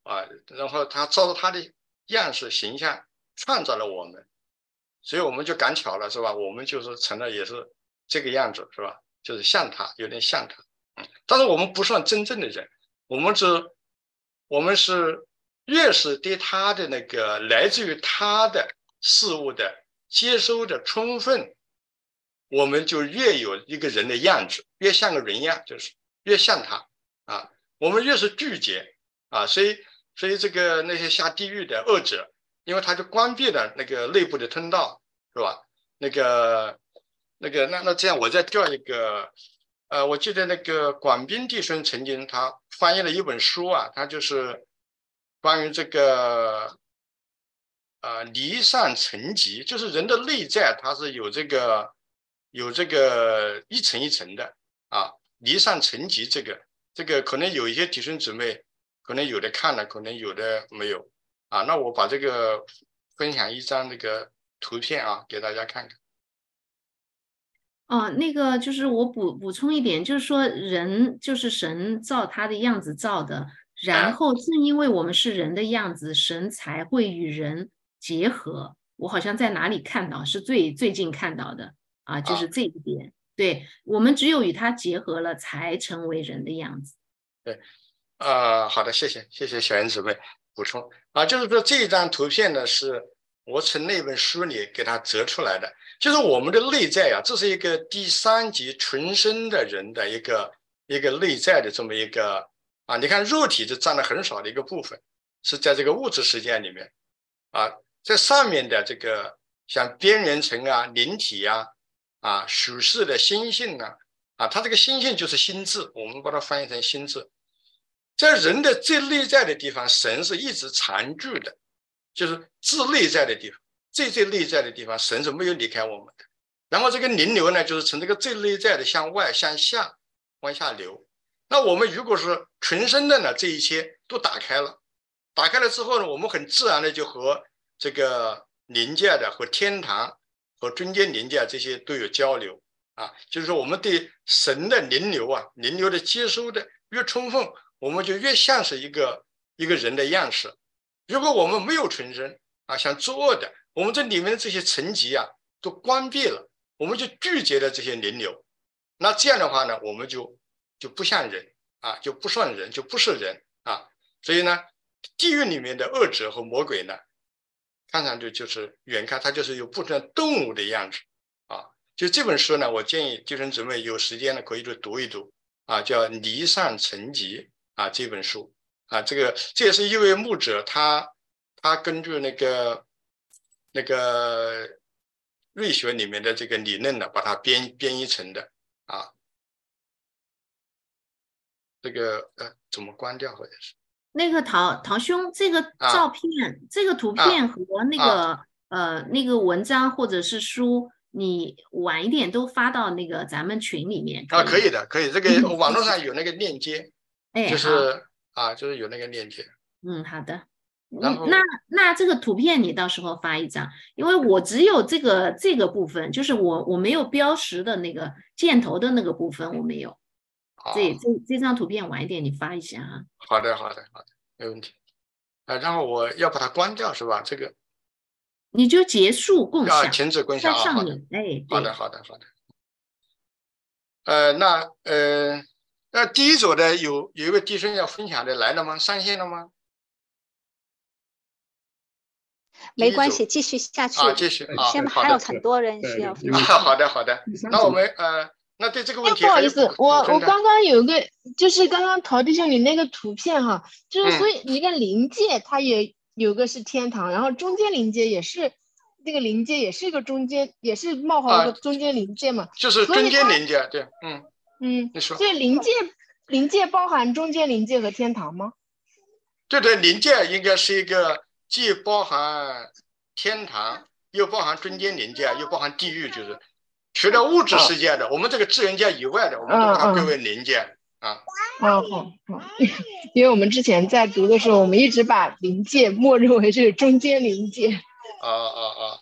啊，然后他照着他的样式形象创造了我们，所以我们就赶巧了，是吧？我们就是成了也是这个样子，是吧？就是像他，有点像他，嗯，但是我们不算真正的人，我们是，我们是越是对他的那个来自于他的事物的接收的充分，我们就越有一个人的样子，越像个人样，就是越像他啊。我们越是拒绝啊，所以所以这个那些下地狱的恶者，因为他就关闭了那个内部的通道，是吧？那个那个那那这样，我再调一个，呃，我记得那个广斌弟兄曾经他翻译了一本书啊，他就是关于这个。啊，离散层级就是人的内在，它是有这个有这个一层一层的啊。离散层级这个这个可能有一些弟兄姊妹可能有的看了，可能有的没有啊。那我把这个分享一张那个图片啊，给大家看看。哦，那个就是我补补充一点，就是说人就是神造他的样子造的，然后正因为我们是人的样子，神才会与人。结合，我好像在哪里看到，是最最近看到的啊，就是这一点。对我们只有与他结合了，才成为人的样子。对，呃，好的，谢谢，谢谢小燕姊妹补充啊，就是说这张图片呢，是我从那本书里给它折出来的，就是我们的内在啊，这是一个第三级纯生的人的一个一个内在的这么一个啊，你看肉体就占了很少的一个部分，是在这个物质世界里面啊。在上面的这个像边缘层啊、灵体呀、啊属世的心性呢，啊，它这个心性就是心智，我们把它翻译成心智。在人的最内在的地方，神是一直常驻的，就是自内在的地方，最最内在的地方，神是没有离开我们的。然后这个灵流呢，就是从这个最内在的向外向下往下流。那我们如果是纯生的呢，这一切都打开了，打开了之后呢，我们很自然的就和这个灵界的和天堂和中间灵界这些都有交流啊，就是说我们对神的灵流啊，灵流的接收的越充分，我们就越像是一个一个人的样式。如果我们没有纯生啊，想作恶的，我们这里面的这些层级啊都关闭了，我们就拒绝了这些灵流。那这样的话呢，我们就就不像人啊，就不算人，就不是人啊。所以呢，地狱里面的恶者和魔鬼呢。看上去就是远看，它就是有不同的动物的样子啊。就这本书呢，我建议弟兄姊妹有时间呢可以去读一读啊，叫《离散层级》啊这本书啊。这个这也是一位牧者，他他根据那个那个瑞学里面的这个理论呢，把它编编译成的啊。这个呃，怎么关掉或者是？那个唐唐兄，这个照片、这个图片和那个呃那个文章或者是书，你晚一点都发到那个咱们群里面啊，可以的，可以。这个网络上有那个链接，哎，就是啊，就是有那个链接。嗯，好的。那那这个图片你到时候发一张，因为我只有这个这个部分，就是我我没有标识的那个箭头的那个部分，我没有。这这这张图片晚一点你发一下啊。好的，好的，好的，没问题。啊，然后我要把它关掉是吧？这个你就结束共享，停止共享啊上面。哎，好的，好的，好的。呃，那呃，那第一组的有有一位弟兄要分享的来了吗？上线了吗？没关系，继续下去。啊，继续啊，现在还有很多人需要分享。好的，好的。那我们呃。那对这个问题，不好意思，我我刚刚有个，就是刚刚陶弟兄你那个图片哈，就是所以一个临界它也有个是天堂，然后中间临界也是那个临界也是一个中间，也是冒号一个中间临界嘛，就是中间临界，对，嗯嗯，你说，所以临界临界包含中间临界和天堂吗？对对，临界应该是一个既包含天堂，又包含中间灵界，又包含地狱，就是。除了物质世界的，我们这个自然界以外的，我们都把它归为灵界啊。啊，好，好，因为我们之前在读的时候，我们一直把灵界默认为是中间灵界。啊啊啊！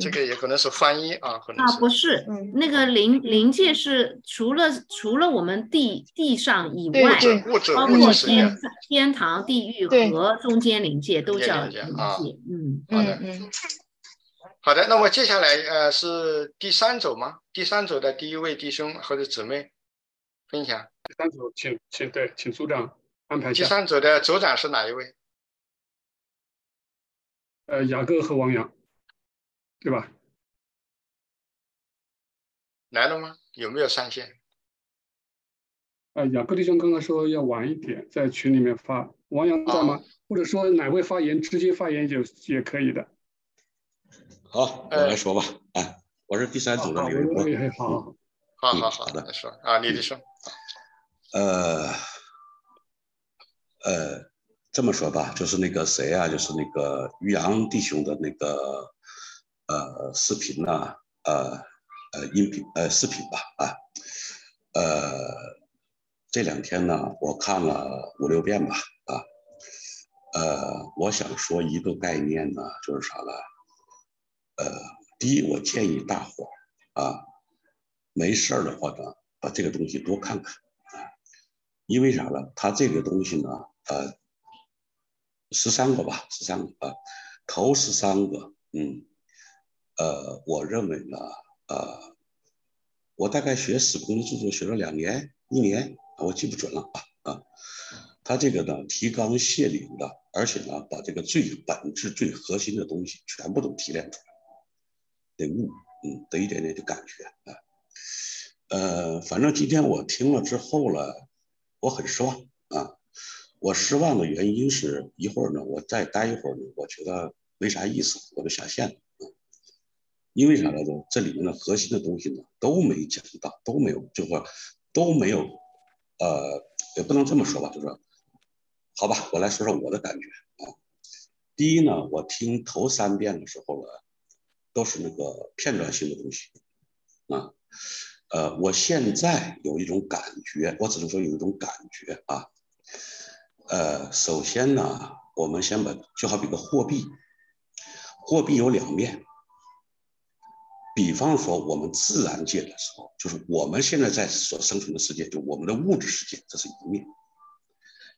这个也可能是翻译啊，可能啊，不是，那个灵灵界是除了除了我们地地上以外，包括天天堂、地狱和中间灵界都叫灵界。嗯，好的，好的。那么接下来呃是第三组吗？第三组的第一位弟兄或者姊妹分享。第三组，请请对，请组长安排。第三组的组长是哪一位？呃，雅各和王阳。对吧？来了吗？有没有上线？啊，雅各弟兄刚刚说要晚一点在群里面发。王阳在吗？或者说哪位发言直接发言就也可以的。好，我来说吧。啊，我是第三组的刘伟波。好，好好好的说啊，你的说。呃，呃，这么说吧，就是那个谁啊，就是那个于洋弟兄的那个。呃，视频呐，呃，呃，音频，呃，视频吧，啊，呃，这两天呢，我看了五六遍吧，啊，呃，我想说一个概念呢，就是啥呢？呃，第一，我建议大伙啊，没事儿的话呢，把这个东西多看看，啊，因为啥呢？它这个东西呢，呃，十三个吧，十三个啊，头十三个，嗯。呃，我认为呢，呃，我大概学史工的著作学了两年，一年，我记不准了啊啊。他这个呢，提纲挈领的，而且呢，把这个最本质、最核心的东西全部都提炼出来，得悟，嗯，得一点点的感觉啊。呃，反正今天我听了之后了，我很失望啊。我失望的原因是一会儿呢，我再待一会儿呢，我觉得没啥意思，我就下线了。因为啥来着？这里面的核心的东西呢都没讲到，都没有，就说都没有，呃，也不能这么说吧，就说，好吧，我来说说我的感觉啊。第一呢，我听头三遍的时候呢，都是那个片段性的东西啊，呃，我现在有一种感觉，我只能说有一种感觉啊，呃，首先呢，我们先把就好比个货币，货币有两面。比方说，我们自然界的时候，就是我们现在在所生存的世界，就我们的物质世界，这是一面；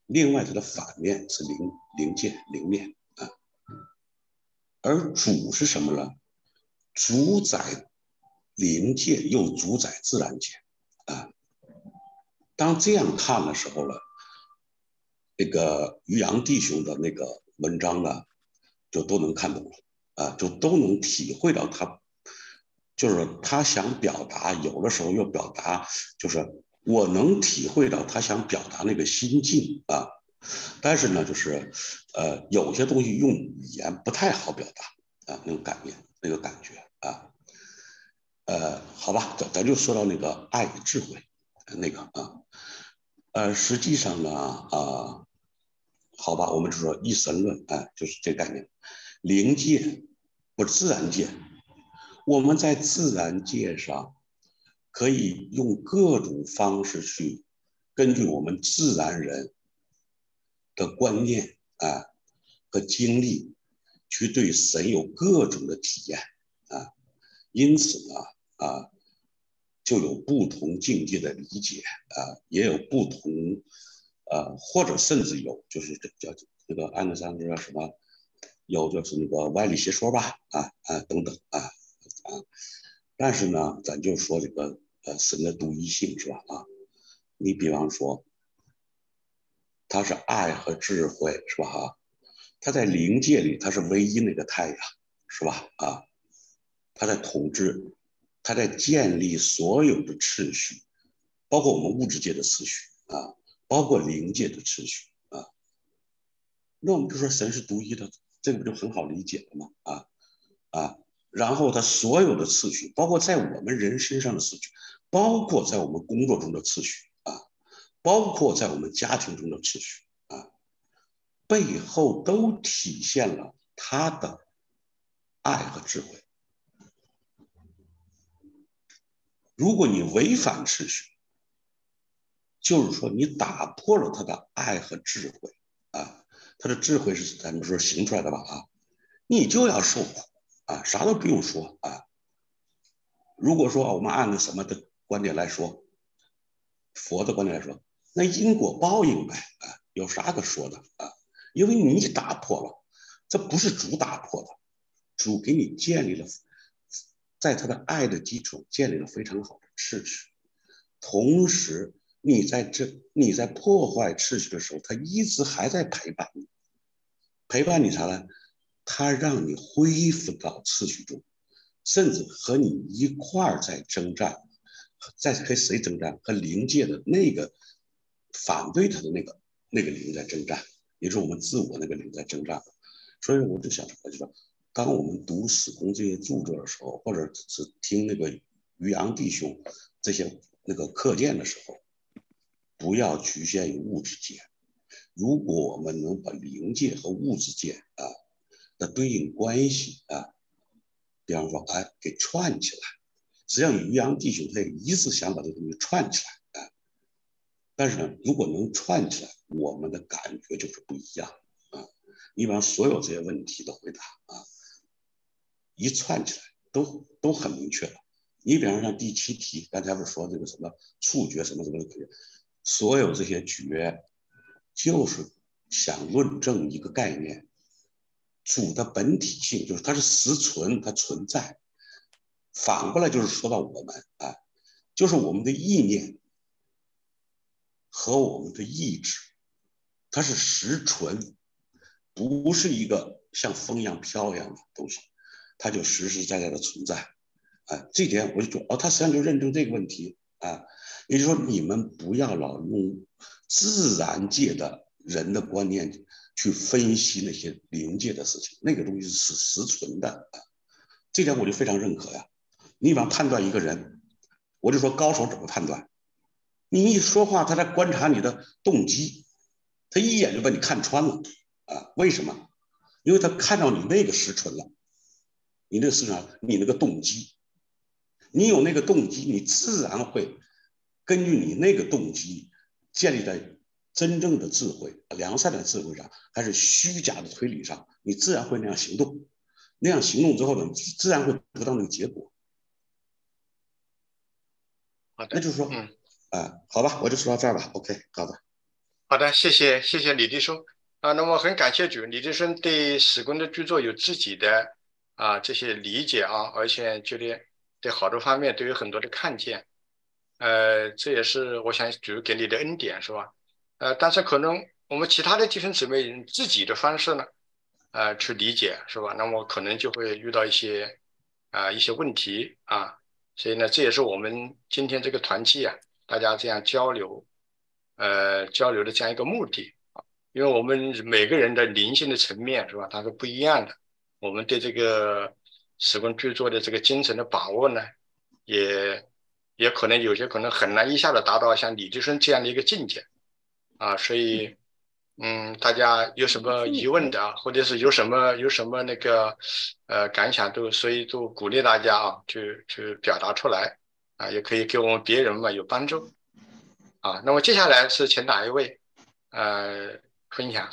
另外，它的反面是灵灵界灵面啊。而主是什么呢？主宰灵界，又主宰自然界啊。当这样看的时候呢，那个于洋弟兄的那个文章呢，就都能看懂了啊，就都能体会到他。就是他想表达，有的时候又表达，就是我能体会到他想表达那个心境啊，但是呢，就是呃，有些东西用语言不太好表达啊，那种感觉，那个感觉啊，呃，好吧，咱咱就说到那个爱与智慧那个啊，呃，实际上呢啊，好吧，我们就说一神论，哎，就是这概念，灵界不自然界。我们在自然界上可以用各种方式去根据我们自然人的观念啊和经历，去对神有各种的体验啊，因此呢啊就有不同境界的理解啊，也有不同呃或者甚至有就是这叫这个安德桑叫什么，有就是那个歪理邪说吧啊啊等等啊。啊，但是呢，咱就说这个呃神的独一性是吧？啊，你比方说，他是爱和智慧是吧？哈，他在灵界里他是唯一那个太阳是吧？啊，他在统治，他在建立所有的秩序，包括我们物质界的秩序啊，包括灵界的秩序啊。那我们就说神是独一的，这个不就很好理解了吗？啊啊。然后他所有的次序，包括在我们人身上的次序，包括在我们工作中的次序啊，包括在我们家庭中的次序啊，背后都体现了他的爱和智慧。如果你违反秩序，就是说你打破了他的爱和智慧啊，他的智慧是咱们说行出来的吧啊，你就要受苦。啊，啥都不用说啊。如果说我们按照什么的观点来说，佛的观点来说，那因果报应呗啊，有啥可说的啊？因为你打破了，这不是主打破的，主给你建立了，在他的爱的基础建立了非常好的秩序，同时你在这你在破坏秩序的时候，他一直还在陪伴你，陪伴你啥呢？他让你恢复到秩序中，甚至和你一块儿在征战，在和谁征战？和灵界的那个反对他的那个那个灵在征战，也是我们自我那个灵在征战。所以我就想说，就说当我们读史公这些著作的时候，或者是听那个于洋弟兄这些那个课件的时候，不要局限于物质界。如果我们能把灵界和物质界啊。的对应关系啊，比方说，哎，给串起来。实际上，于洋弟兄他也一直想把这个东西串起来啊。但是呢，如果能串起来，我们的感觉就是不一样啊。你比方所有这些问题的回答啊，一串起来，都都很明确了。你比方像第七题，刚才不是说这个什么触觉什么什么的，所有这些觉，就是想论证一个概念。主的本体性就是它是实存，它存在。反过来就是说到我们啊，就是我们的意念和我们的意志，它是实存，不是一个像风一样飘一样的东西，它就实实在在的存在。啊，这点我就说哦，他实际上就认证这个问题啊，也就是说你们不要老用自然界的人的观念。去分析那些灵界的事情，那个东西是实存的，这点我就非常认可呀。你比方判断一个人，我就说高手怎么判断？你一说话，他在观察你的动机，他一眼就把你看穿了啊？为什么？因为他看到你那个实存了，你那个实存，你那个动机，你有那个动机，你自然会根据你那个动机建立在。真正的智慧，良善的智慧上，还是虚假的推理上，你自然会那样行动。那样行动之后呢，自然会得到那个结果。好的，那就是说，嗯，啊，好吧，我就说到这儿吧。OK，好的，好的，谢谢，谢谢李弟兄啊。那么很感谢主，李弟兄对史公的著作有自己的啊这些理解啊，而且觉得对好多方面都有很多的看见。呃，这也是我想主给你的恩典，是吧？呃，但是可能我们其他的弟兄姊妹用自己的方式呢，呃，去理解是吧？那么可能就会遇到一些啊一些问题啊，所以呢，这也是我们今天这个团契啊，大家这样交流，呃，交流的这样一个目的啊，因为我们每个人的灵性的层面是吧，它是不一样的，我们对这个史工著作的这个精神的把握呢，也也可能有些可能很难一下子达到像李弟兄这样的一个境界。啊，所以，嗯，大家有什么疑问的，或者是有什么有什么那个，呃，感想都，所以都鼓励大家啊，去去表达出来，啊，也可以给我们别人嘛有帮助，啊，那么接下来是请哪一位，呃，分享？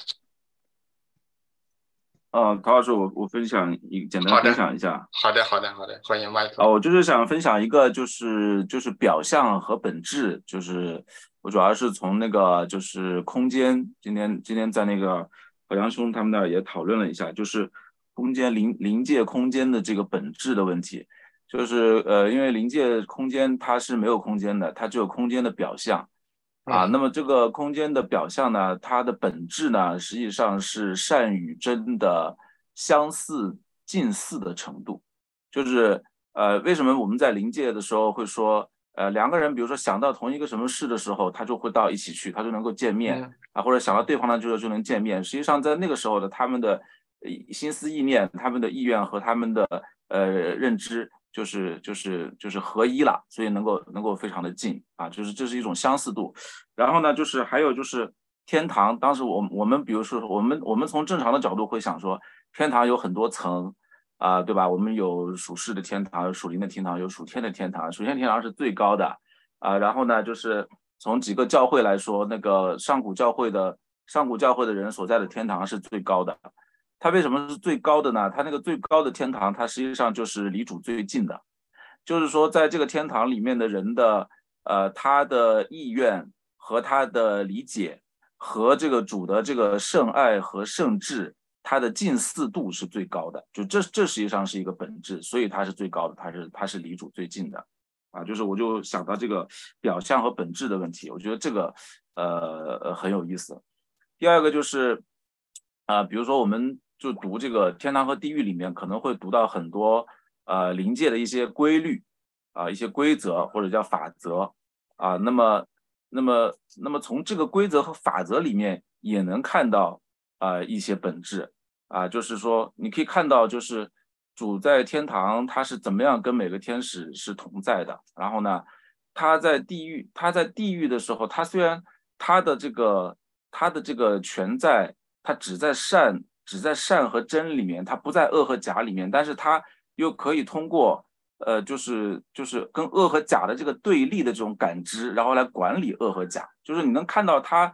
嗯，陶老师，我我分享一简单分享一下。好的，好的，好的，欢迎麦克。啊，我就是想分享一个，就是就是表象和本质，就是。我主要是从那个就是空间，今天今天在那个何阳兄他们那儿也讨论了一下，就是空间临临界空间的这个本质的问题，就是呃，因为临界空间它是没有空间的，它只有空间的表象啊。那么这个空间的表象呢，它的本质呢，实际上是善与真的相似近似的程度，就是呃，为什么我们在临界的时候会说？呃，两个人，比如说想到同一个什么事的时候，他就会到一起去，他就能够见面啊，或者想到对方呢，就是就能见面。实际上，在那个时候的他们的心思意念、他们的意愿和他们的呃认知，就是就是就是合一了，所以能够能够非常的近啊，就是这是一种相似度。然后呢，就是还有就是天堂，当时我我们比如说我们我们从正常的角度会想说，天堂有很多层。啊，对吧？我们有属世的天堂，有属灵的天堂，有属天的天堂。属天天堂是最高的啊。然后呢，就是从几个教会来说，那个上古教会的上古教会的人所在的天堂是最高的。它为什么是最高的呢？它那个最高的天堂，它实际上就是离主最近的，就是说在这个天堂里面的人的呃他的意愿和他的理解和这个主的这个圣爱和圣智，它的近似度是最高的，就这这实际上是一个本质，所以它是最高的，它是它是离主最近的。啊，就是我就想到这个表象和本质的问题，我觉得这个呃很有意思。第二个就是啊，比如说我们就读这个天堂和地狱里面，可能会读到很多呃灵界的一些规律啊，一些规则或者叫法则啊。那么那么那么从这个规则和法则里面也能看到啊一些本质啊，就是说你可以看到就是。主在天堂，他是怎么样跟每个天使是同在的？然后呢，他在地狱，他在地狱的时候，他虽然他的这个他的这个全在，他只在善，只在善和真里面，他不在恶和假里面，但是他又可以通过呃，就是就是跟恶和假的这个对立的这种感知，然后来管理恶和假，就是你能看到他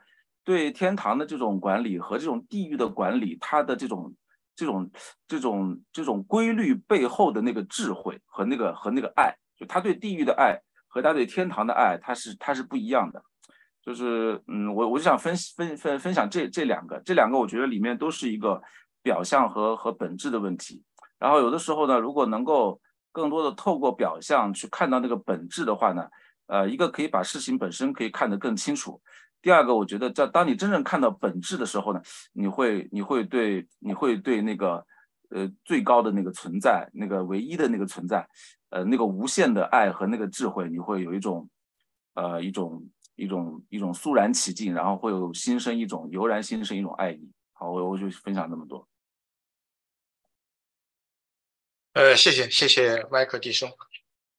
对天堂的这种管理和这种地狱的管理，它的这种。这种这种这种规律背后的那个智慧和那个和那个爱，就他对地狱的爱和他对天堂的爱，他是他是不一样的。就是嗯，我我就想分分分分享这这两个，这两个我觉得里面都是一个表象和和本质的问题。然后有的时候呢，如果能够更多的透过表象去看到那个本质的话呢，呃，一个可以把事情本身可以看得更清楚。第二个，我觉得在当你真正看到本质的时候呢，你会你会对你会对那个呃最高的那个存在，那个唯一的那个存在，呃那个无限的爱和那个智慧，你会有一种呃一种一种一种肃然起敬，然后会有心生一种油然心生一种爱意。好，我我就分享这么多。呃，谢谢谢谢麦克迪生。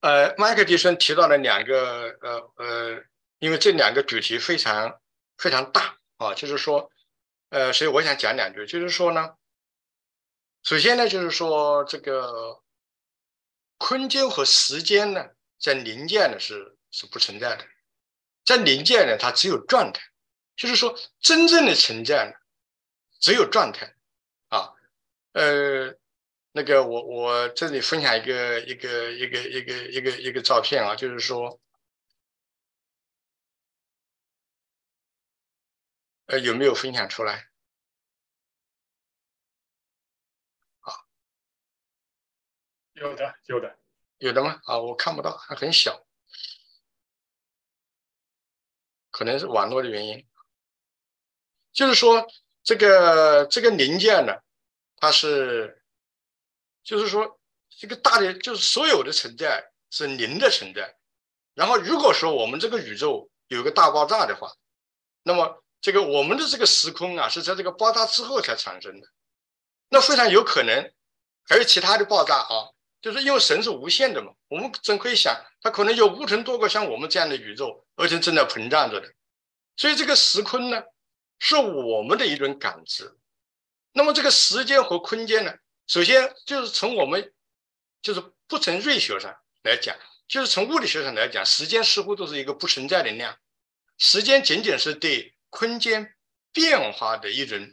呃，麦克迪生提到了两个呃呃。因为这两个主题非常非常大啊，就是说，呃，所以我想讲两句，就是说呢，首先呢，就是说这个空间和时间呢，在零界呢是是不存在的，在零界呢，它只有状态，就是说真正的存在呢，只有状态啊，呃，那个我我这里分享一个一个一个一个一个一个照片啊，就是说。呃，有没有分享出来？啊，有的，有的，有的吗？啊，我看不到，还很小，可能是网络的原因。就是说，这个这个零件呢，它是，就是说，这个大的，就是所有的存在是零的存在。然后，如果说我们这个宇宙有个大爆炸的话，那么。这个我们的这个时空啊，是在这个爆炸之后才产生的，那非常有可能还有其他的爆炸啊，就是因为神是无限的嘛，我们总可以想，它可能有无穷多个像我们这样的宇宙，而且正在膨胀着的，所以这个时空呢，是我们的一种感知。那么这个时间和空间呢，首先就是从我们就是不从瑞学上来讲，就是从物理学上来讲，时间似乎都是一个不存在的量，时间仅仅是对。空间变化的一种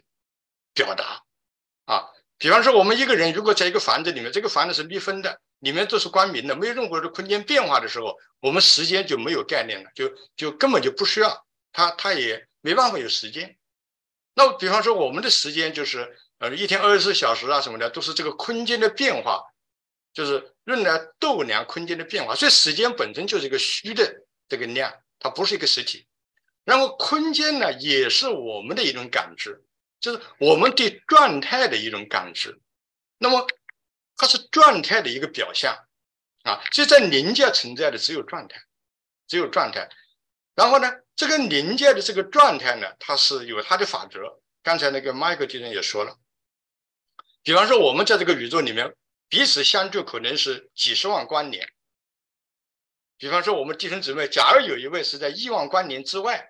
表达啊，比方说，我们一个人如果在一个房子里面，这个房子是密封的，里面都是光明的，没有任何的空间变化的时候，我们时间就没有概念了，就就根本就不需要它，它也没办法有时间。那比方说，我们的时间就是呃一天二十四小时啊什么的，都是这个空间的变化，就是用来度量空间的变化，所以时间本身就是一个虚的这个量，它不是一个实体。然后空间呢，也是我们的一种感知，就是我们对状态的一种感知。那么它是状态的一个表象啊，就在临界存在的只有状态，只有状态。然后呢，这个临界的这个状态呢，它是有它的法则。刚才那个麦克先生也说了，比方说我们在这个宇宙里面彼此相距可能是几十万光年。比方说我们弟兄姊妹，假如有一位是在亿万光年之外。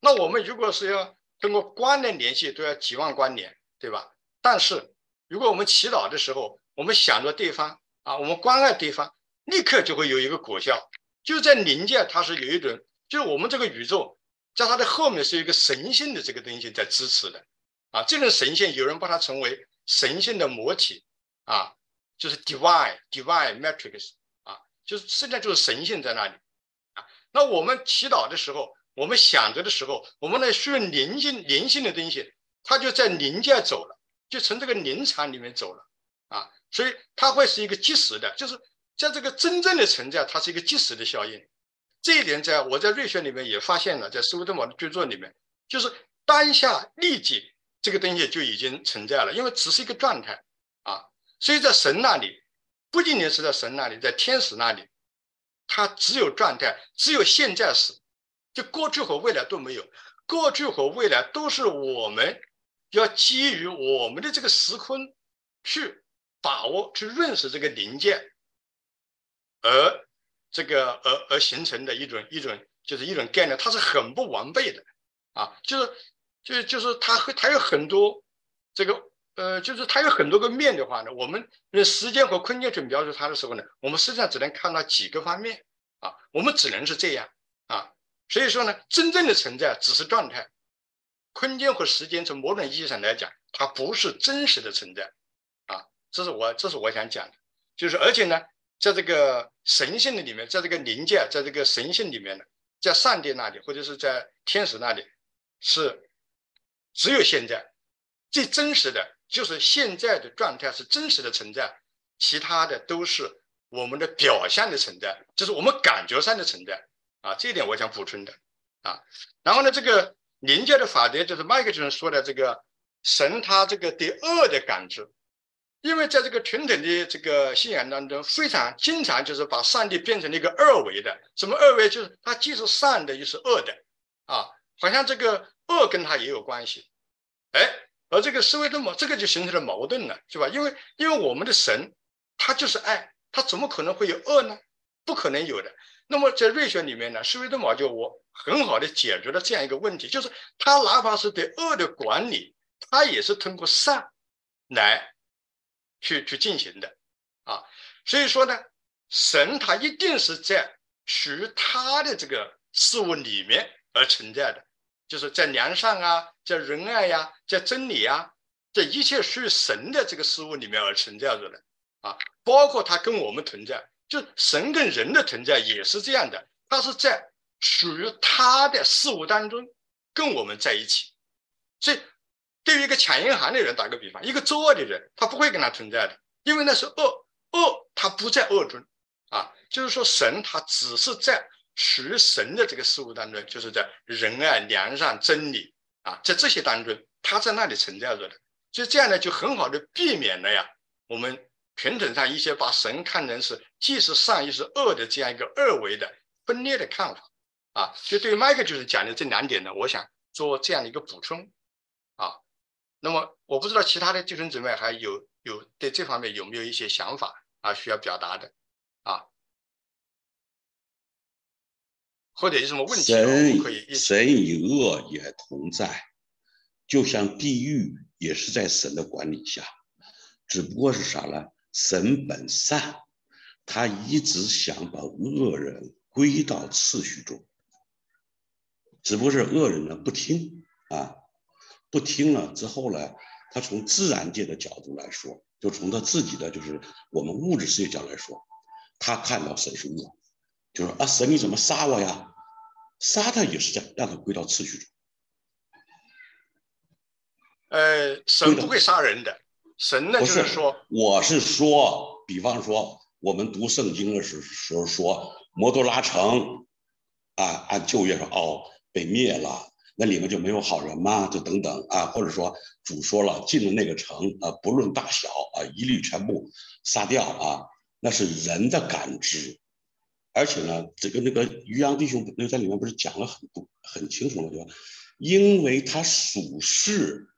那我们如果是要通过光的联系，都要几万光年，对吧？但是如果我们祈祷的时候，我们想着对方啊，我们关爱对方，立刻就会有一个果效。就在灵界，它是有一种，就是我们这个宇宙，在它的后面是一个神性的这个东西在支持的啊。这种神性，有人把它称为神性的母体啊，就是 divine divine matrix 啊，就是实际上就是神性在那里啊。那我们祈祷的时候，我们想着的时候，我们呢需要灵性灵性的东西，它就在灵界走了，就从这个灵场里面走了啊。所以它会是一个即时的，就是在这个真正的存在，它是一个即时的效应。这一点在我在瑞雪里面也发现了，在斯威登堡的著作里面，就是当下立即这个东西就已经存在了，因为只是一个状态啊。所以在神那里，不仅仅是在神那里，在天使那里，它只有状态，只有现在时，就过去和未来都没有，过去和未来都是我们要基于我们的这个时空去把握、去认识这个零件，而。这个而而形成的一种一种就是一种概念，它是很不完备的啊，就是就就是它会它有很多这个呃，就是它有很多个面的话呢，我们用时间和空间去描述它的时候呢，我们实际上只能看到几个方面啊，我们只能是这样，所以说呢，真正的存在只是状态，空间和时间从某种意义上来讲，它不是真实的存在。啊，这是我这是我想讲的，就是而且呢。在这个神性的里面，在这个灵界，在这个神性里面呢，在上帝那里或者是在天使那里，是只有现在。最真实的就是现在的状态是真实的存在，其他的都是我们的表象的存在，就是我们感觉上的存在。啊，这一点我想补充的啊。然后呢，这个灵界的法则就是麦克先生说的这个神他这个对恶的感知。因为在这个传统的这个信仰当中，非常经常就是把上帝变成了一个二维的，什么二维？就是它既是善的，又是恶的，啊，好像这个恶跟他也有关系，哎，而这个思维的矛，这个就形成了矛盾了，是吧？因为因为我们的神他就是爱，他怎么可能会有恶呢？不可能有的。那么在瑞学里面呢，思维的矛就我很好的解决了这样一个问题，就是他哪怕是对恶的管理，他也是通过善来。去去进行的，啊，所以说呢，神他一定是在属于他的这个事物里面而存在的，就是在良善啊，在仁爱呀，在真理啊，在一切属于神的这个事物里面而存在着的，啊，包括他跟我们存在，就神跟人的存在也是这样的，他是在属于他的事物当中跟我们在一起，所以。对于一个抢银行的人，打个比方，一个作恶的人，他不会跟他存在的，因为那是恶，恶他不在恶中，啊，就是说神他只是在属于神的这个事物当中，就是在仁爱、良善、真理啊，在这些当中，他在那里存在着的，所以这样呢，就很好的避免了呀，我们传统上一些把神看成是既是善又是恶的这样一个二维的分裂的看法，啊，就对于麦克就是讲的这两点呢，我想做这样的一个补充，啊。那么我不知道其他的弟兄姊妹还有有对这方面有没有一些想法啊需要表达的啊，或者有什么问题可以神与恶也同在，就像地狱也是在神的管理下，只不过是啥呢？神本善，他一直想把恶人归到次序中，只不过是恶人呢不听啊。不听了之后呢，他从自然界的角度来说，就从他自己的就是我们物质世界角来说，他看到神是恶，就说啊神你怎么杀我呀？杀他也是这样，让他归到次序中。呃，神不会杀人的，神呢就是说，我是说，比方说我们读圣经的时时候说，摩多拉城啊，按旧约说哦被灭了。那里面就没有好人吗？就等等啊，或者说主说了进了那个城啊，不论大小啊，一律全部杀掉啊，那是人的感知。而且呢，这个那个于洋弟兄那在里面不是讲了很多很清楚了，对吧？因为他属世，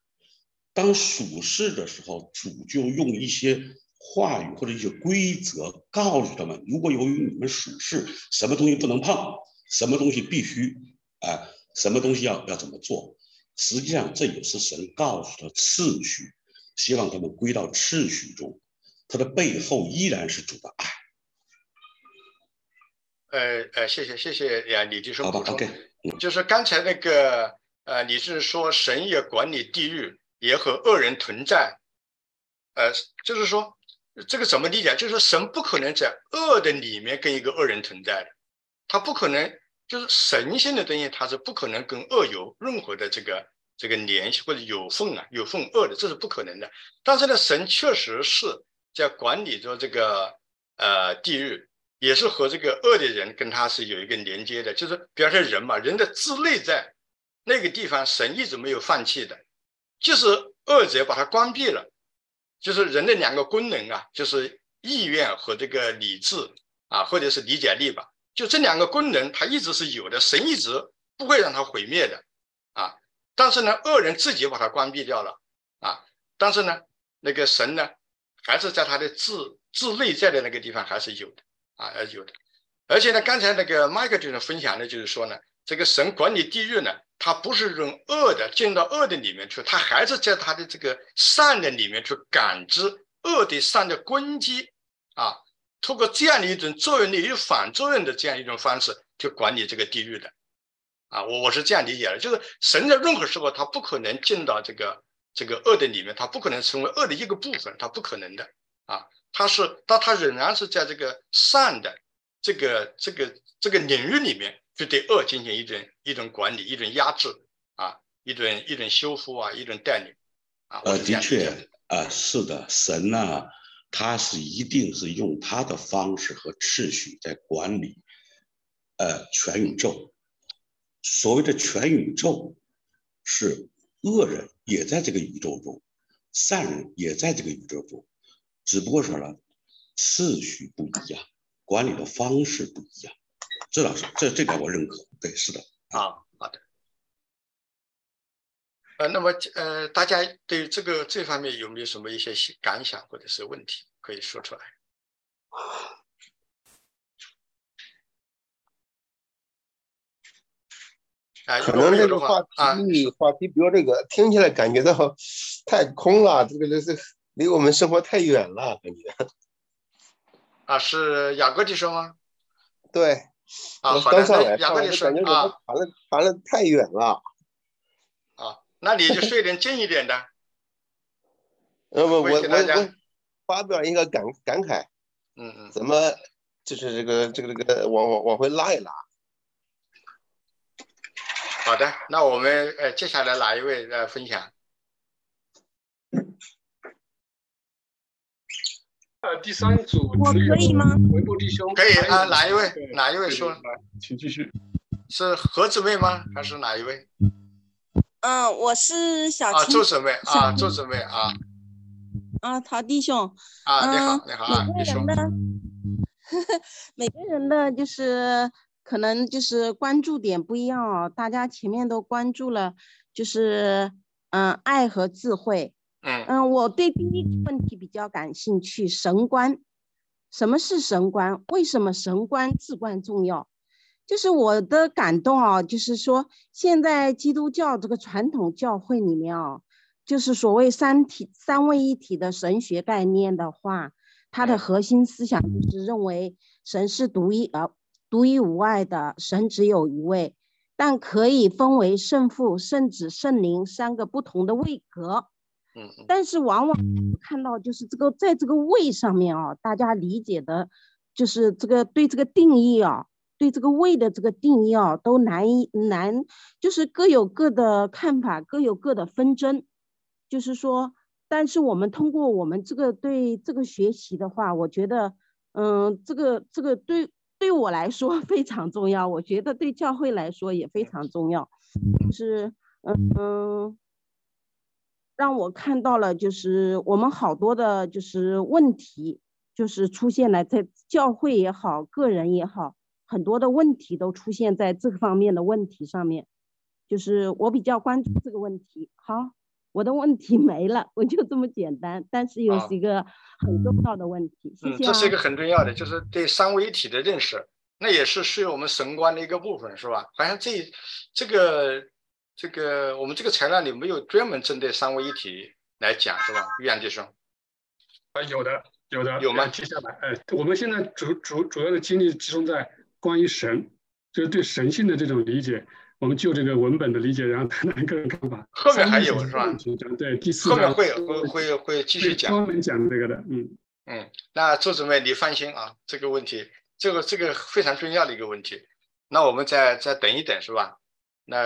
当属世的时候，主就用一些话语或者一些规则告诉他们：如果由于你们属世，什么东西不能碰，什么东西必须啊。什么东西要要怎么做？实际上这也是神告诉的次序，希望他们归到次序中。它的背后依然是主的爱。呃呃，谢谢谢谢呀，李弟兄补充。就是刚才那个呃，你是说神也管理地狱，也和恶人存在呃，就是说这个怎么理解？就是说神不可能在恶的里面跟一个恶人存在的，他不可能就是神性的东西，他是不可能跟恶有任何的这个这个联系或者有份啊，有份恶的，这是不可能的。但是呢，神确实是在管理着这个呃地狱。也是和这个恶的人跟他是有一个连接的，就是比方说人嘛，人的自内在那个地方，神一直没有放弃的，就是恶者把它关闭了，就是人的两个功能啊，就是意愿和这个理智啊，或者是理解力吧，就这两个功能，它一直是有的，神一直不会让它毁灭的啊。但是呢，恶人自己把它关闭掉了啊，但是呢，那个神呢，还是在他的自自内在的那个地方还是有的。啊，还是有的，而且呢，刚才那个麦克就是分享的，就是说呢，这个神管理地狱呢，他不是用恶的进到恶的里面去，他还是在他的这个善的里面去感知恶的善的攻击啊，通过这样的一种作用力与反作用的这样一种方式去管理这个地狱的，啊，我我是这样理解的，就是神在任何时候他不可能进到这个这个恶的里面，他不可能成为恶的一个部分，他不可能的啊。他是，但他仍然是在这个善的这个这个这个领域里面，去对恶进行一种一种管理、一种压制啊，一种一种修复啊，一种带领啊。呃，的确啊，是的，神呢，他是一定是用他的方式和秩序在管理呃全宇宙。所谓的全宇宙，是恶人也在这个宇宙中，善人也在这个宇宙中。只不过说呢，次序不一样，管理的方式不一样，这倒是这这点我认可。对，是的。啊，好的。呃，那么呃，大家对这个这方面有没有什么一些感想或者是问题可以说出来？可能这个话题话题，比如这个听起来感觉到太空了，这个这是。离我们生活太远了，感觉。啊，是雅各弟兄吗？对。啊，好的。那雅各弟兄啊，传了传了太远了。啊，那你就睡点近一点的。呃不，我我我发表一个感感慨。嗯嗯。怎么就是这个这个这个往往往回拉一拉？好的，那我们呃接下来哪一位来分享？呃，第三组我可以吗？维布弟兄可以啊，哪一位？哪一位说？请继续。是何姊妹吗？还是哪一位？嗯，我是小啊，周姊妹啊，周姊妹啊。啊，陶弟兄。啊，你好，你好啊，每个人的，每个人的就是可能就是关注点不一样哦。大家前面都关注了，就是嗯，爱和智慧。嗯嗯，我对第一个问题比较感兴趣。神观，什么是神观？为什么神观至关重要？就是我的感动啊，就是说现在基督教这个传统教会里面啊，就是所谓三体三位一体的神学概念的话，它的核心思想就是认为神是独一呃独一无二的，神只有一位，但可以分为圣父、圣子、圣灵三个不同的位格。嗯，但是往往看到就是这个在这个位上面啊，大家理解的，就是这个对这个定义啊，对这个位的这个定义啊，都难以难，就是各有各的看法，各有各的纷争。就是说，但是我们通过我们这个对这个学习的话，我觉得，嗯，这个这个对对我来说 非常重要，我觉得对教会来说也非常重要，就是嗯嗯。让我看到了，就是我们好多的，就是问题，就是出现了在教会也好，个人也好，很多的问题都出现在这个方面的问题上面，就是我比较关注这个问题。好，我的问题 没了，我就这么简单，但是又是一个很重要的问题。谢谢。这是一个很重要的，就是对三位一体的认识，那也是是我们神观的一个部分，是吧？好像这这个。这个我们这个材料里没有专门针对三位一体来讲，是吧？玉阳弟兄，啊，有的，有的，有吗？接下来，呃，我们现在主主主要的精力集中在关于神，就是对神性的这种理解。我们就这个文本的理解，然后谈谈个人看法。后面还有是吧？对，第四后面会会会会继续讲，专门讲这个的。嗯嗯，那周姊妹你放心啊，这个问题，这个这个非常重要的一个问题。那我们再再等一等是吧？那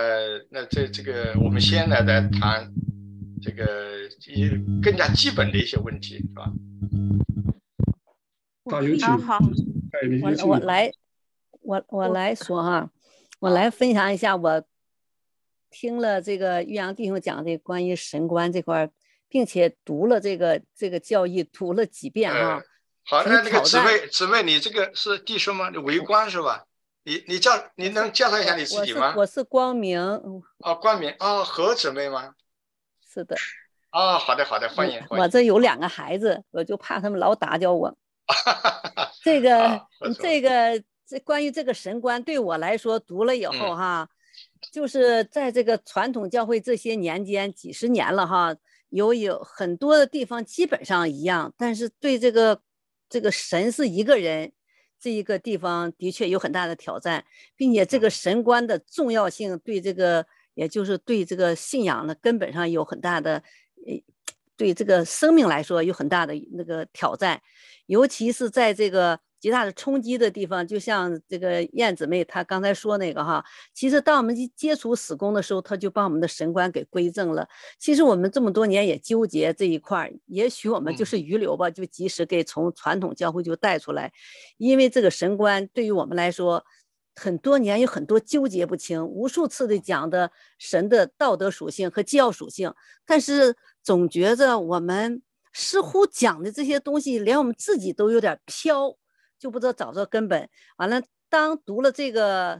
那这这个我们先来来谈这个一更加基本的一些问题是吧？好，有请。好，我我来，我我来说哈。我来分享一下，我听了这个玉阳弟兄讲的关于神观这块，并且读了这个这个教义，读了几遍啊。好，那那个姊妹姊妹，你这个是弟兄吗？你围观是吧？你你叫你能介绍一下你自己吗？我是光明。哦，光明哦，何姊妹吗？是的。哦，好的好的，欢迎欢迎。我这有两个孩子，我就怕他们老打搅我。这个这个。这关于这个神观，对我来说读了以后哈，就是在这个传统教会这些年间几十年了哈，有有很多的地方基本上一样，但是对这个这个神是一个人这一个地方的确有很大的挑战，并且这个神官的重要性对这个也就是对这个信仰的根本上有很大的呃，对这个生命来说有很大的那个挑战，尤其是在这个。极大的冲击的地方，就像这个燕姊妹她刚才说那个哈，其实当我们去接触死宫的时候，他就把我们的神观给归正了。其实我们这么多年也纠结这一块儿，也许我们就是余留吧，就及时给从传统教会就带出来，因为这个神观对于我们来说，很多年有很多纠结不清，无数次的讲的神的道德属性和纪要属性，但是总觉着我们似乎讲的这些东西，连我们自己都有点飘。就不知道找着根本，完了，当读了这个，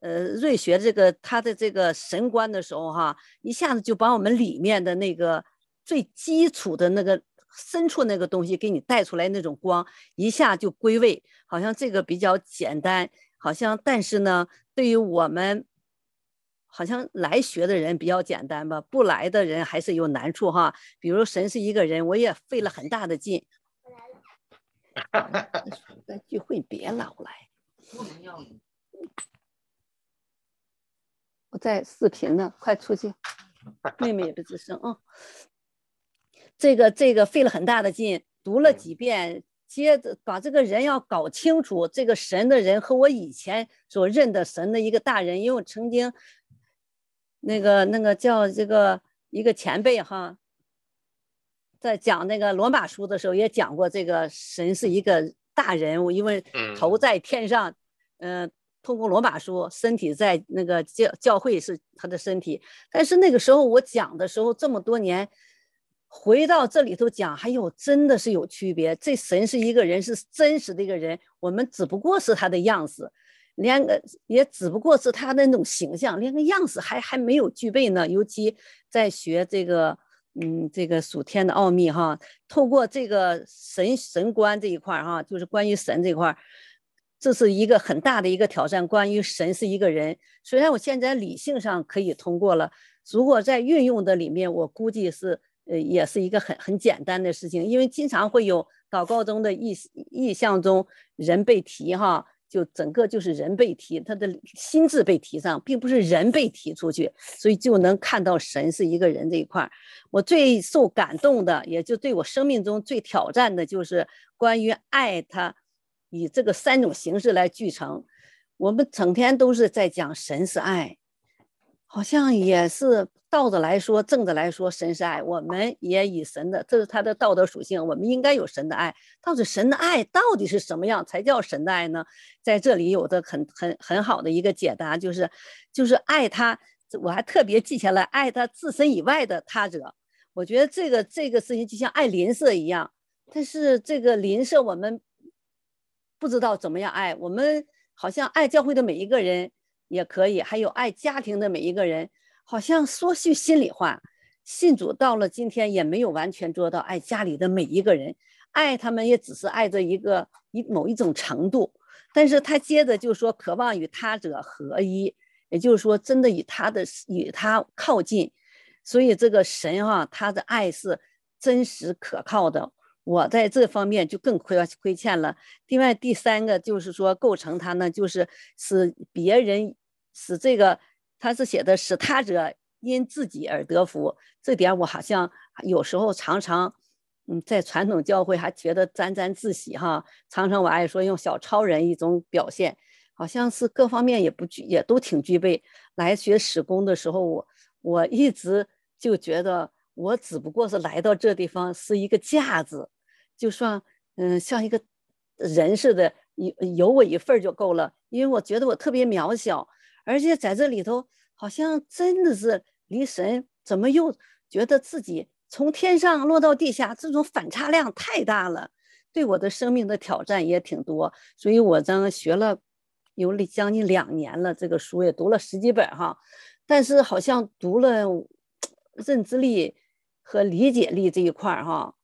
呃，瑞学这个他的这个神观的时候，哈，一下子就把我们里面的那个最基础的那个深处那个东西给你带出来，那种光一下就归位，好像这个比较简单，好像但是呢，对于我们，好像来学的人比较简单吧，不来的人还是有难处哈。比如神是一个人，我也费了很大的劲。在聚会别老来，不能要我在视频呢，快出去，妹妹也不吱声啊。这个这个费了很大的劲，读了几遍，接着把这个人要搞清楚，这个神的人和我以前所认的神的一个大人，因为我曾经那个那个叫这个一个前辈哈。在讲那个罗马书的时候，也讲过这个神是一个大人物，因为头在天上，嗯，通过罗马书，身体在那个教教会是他的身体。但是那个时候我讲的时候，这么多年回到这里头讲，还有真的是有区别。这神是一个人，是真实的一个人，我们只不过是他的样子，连个也只不过是他的那种形象，连个样子还还没有具备呢。尤其在学这个。嗯，这个属天的奥秘哈，透过这个神神观这一块哈，就是关于神这块，这是一个很大的一个挑战。关于神是一个人，虽然我现在理性上可以通过了，如果在运用的里面，我估计是呃，也是一个很很简单的事情，因为经常会有祷告中的意意象中人被提哈。就整个就是人被提，他的心智被提上，并不是人被提出去，所以就能看到神是一个人这一块儿。我最受感动的，也就对我生命中最挑战的，就是关于爱它，以这个三种形式来聚成。我们整天都是在讲神是爱，好像也是。道着来说，正着来说，神是爱，我们也以神的，这是他的道德属性，我们应该有神的爱。到底神的爱到底是什么样才叫神的爱呢？在这里有的很很很好的一个解答，就是就是爱他，我还特别记下来，爱他自身以外的他者。我觉得这个这个事情就像爱邻舍一样，但是这个邻舍我们不知道怎么样爱，我们好像爱教会的每一个人也可以，还有爱家庭的每一个人。好像说句心里话，信主到了今天也没有完全做到爱家里的每一个人，爱他们也只是爱着一个一某一种程度。但是他接着就说，渴望与他者合一，也就是说，真的与他的与他靠近。所以这个神哈，他的爱是真实可靠的。我在这方面就更亏亏欠了。另外第三个就是说，构成他呢，就是使别人使这个。他是写的使他者因自己而得福，这点我好像有时候常常，嗯，在传统教会还觉得沾沾自喜哈。常常我爱说用小超人一种表现，好像是各方面也不具，也都挺具备。来学史工的时候，我我一直就觉得我只不过是来到这地方是一个架子，就算嗯像一个人似的，有有我一份就够了，因为我觉得我特别渺小。而且在这里头，好像真的是离神怎么又觉得自己从天上落到地下，这种反差量太大了，对我的生命的挑战也挺多。所以我这学了有将近两年了，这个书也读了十几本哈，但是好像读了 认知力和理解力这一块哈，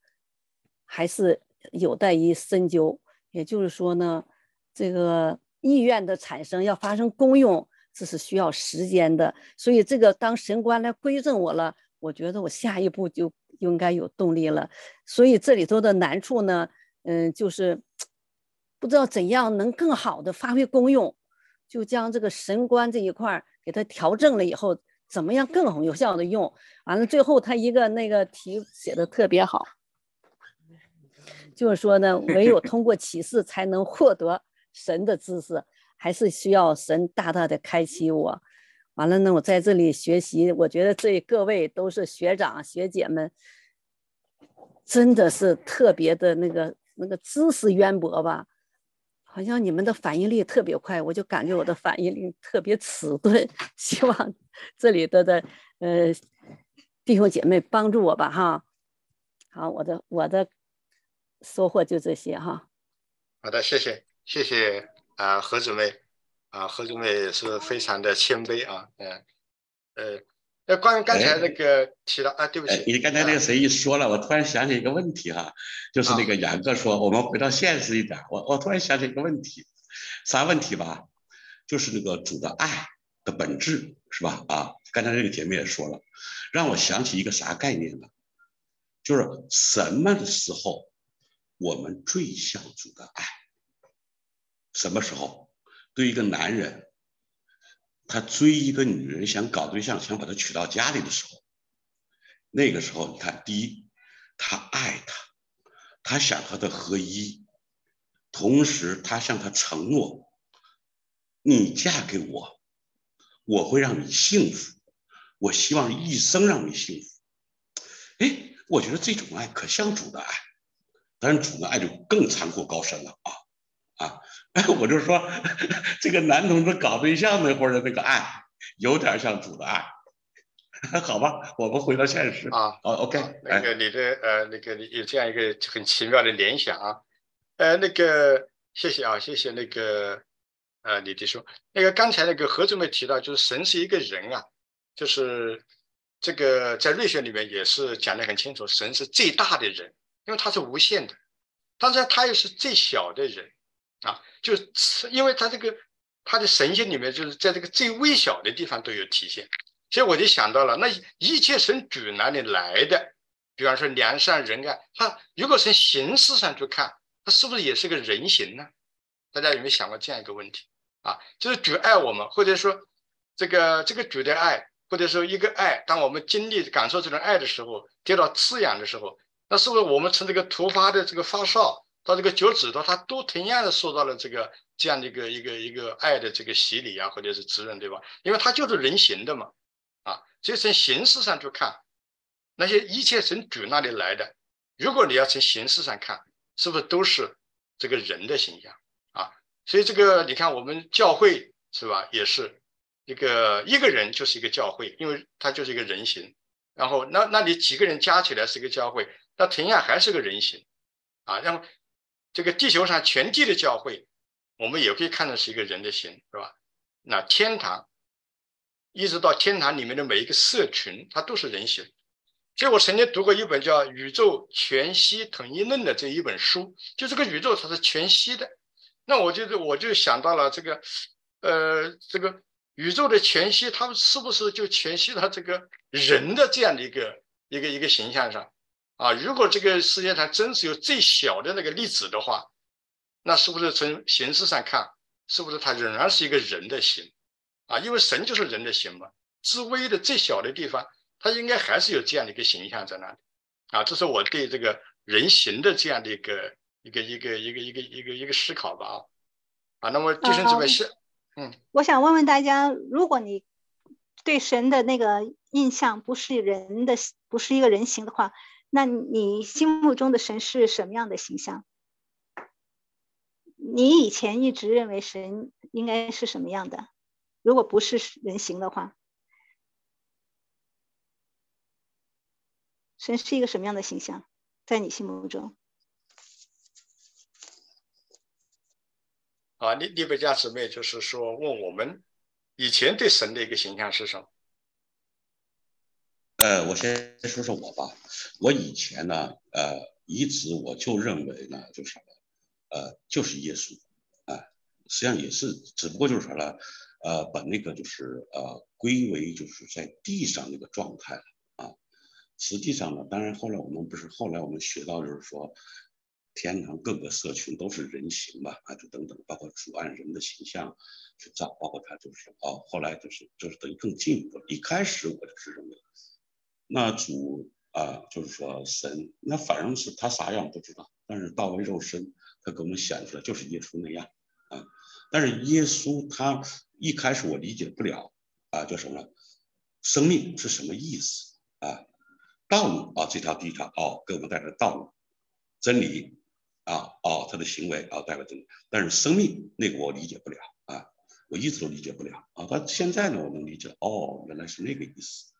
还是有待于深究。也就是说呢，这个意愿的产生要发生功用。这是需要时间的，所以这个当神官来归正我了，我觉得我下一步就应该有动力了。所以这里头的难处呢，嗯，就是不知道怎样能更好的发挥功用，就将这个神官这一块给它调正了以后，怎么样更有效的用？完了，最后他一个那个题写的特别好，就是说呢，唯有通过启示才能获得神的知识。还是需要神大大的开启我，完了呢，我在这里学习，我觉得这各位都是学长学姐们，真的是特别的那个那个知识渊博吧，好像你们的反应力特别快，我就感觉我的反应力特别迟钝，希望这里的的呃弟兄姐妹帮助我吧哈，好，我的我的收获就这些哈，好的，谢谢谢谢。啊，何姊妹，啊，何姊妹是非常的谦卑啊，嗯，呃，那关于刚才那个提到啊，对不起，你刚才那个谁一说了，我突然想起一个问题哈，就是那个杨哥说，我们回到现实一点，我我突然想起一个问题，啥问题吧？就是那个主的爱的本质是吧？啊，刚才那个姐妹也说了，让我想起一个啥概念呢？就是什么的时候我们最像主的爱？什么时候，对一个男人，他追一个女人，想搞对象，想把她娶到家里的时候，那个时候，你看，第一，他爱她，他想和她合一，同时他向她承诺，你嫁给我，我会让你幸福，我希望一生让你幸福。哎，我觉得这种爱可像主的爱，但是主的爱就更残酷高深了啊啊！我就说，这个男同志搞对象那会儿的那个爱，有点像主的爱，好吧？我们回到现实啊。哦，OK，那个你的呃，那个有这样一个很奇妙的联想啊。呃，那个谢谢啊，谢谢那个呃李弟兄。那个刚才那个何总也提到，就是神是一个人啊，就是这个在瑞学里面也是讲的很清楚，神是最大的人，因为他是无限的，但是他又是最小的人。啊，就是因为他这个他的神性里面，就是在这个最微小的地方都有体现，所以我就想到了，那一切神主哪里来的？比方说良善仁爱，他如果从形式上去看，他是不是也是个人形呢？大家有没有想过这样一个问题？啊，就是主爱我们，或者说这个这个主的爱，或者说一个爱，当我们经历感受这种爱的时候，得到滋养的时候，那是不是我们从这个突发的这个发烧？到这个脚趾头，他都同样的受到了这个这样的一个一个一个爱的这个洗礼啊，或者是滋润，对吧？因为他就是人形的嘛，啊，所以从形式上去看，那些一切从主那里来的，如果你要从形式上看，是不是都是这个人的形象啊？所以这个你看，我们教会是吧，也是一个一个人就是一个教会，因为他就是一个人形，然后那那你几个人加起来是一个教会，那同样还是个人形啊，然后。这个地球上全地的教会，我们也可以看成是一个人的形，是吧？那天堂，一直到天堂里面的每一个社群，它都是人形。所以我曾经读过一本叫《宇宙全息统一论》的这一本书，就这个宇宙它是全息的。那我就我就想到了这个，呃，这个宇宙的全息，它是不是就全息到这个人的这样的一个一个一个形象上？啊，如果这个世界上真是有最小的那个粒子的话，那是不是从形式上看，是不是它仍然是一个人的形？啊，因为神就是人的形嘛，至微的最小的地方，它应该还是有这样的一个形象在那里啊。这是我对这个人形的这样的一个一个一个一个一个一个一个思考吧啊啊。那么弟兄姊妹是，嗯，我想问问大家，如果你对神的那个印象不是人的，不是一个人形的话，那你心目中的神是什么样的形象？你以前一直认为神应该是什么样的？如果不是人形的话，神是一个什么样的形象，在你心目中？啊，利利贝加姊妹就是说，问我们以前对神的一个形象是什么？呃，我先说说我吧。我以前呢，呃，一直我就认为呢，就是，呃，就是耶稣，啊，实际上也是，只不过就是啥呢？呃，把那个就是呃归为就是在地上那个状态了啊。实际上呢，当然后来我们不是后来我们学到就是说，天堂各个社群都是人形嘛啊，就等等，包括主按人的形象去造，包括他就是哦，后来就是就是等于更进一步。一开始我就是认为，那主啊就是说神，那反正是他啥样不知道，但是道为肉身，他给我们显出来就是耶稣那样啊。但是耶稣他。一开始我理解不了啊，叫什么？生命是什么意思啊？道路啊，这条地上哦，给我们带来道路，真理啊，哦，他的行为啊，带来真理。但是生命那个我理解不了啊，我一直都理解不了啊。到现在呢，我能理解哦，原来是那个意思。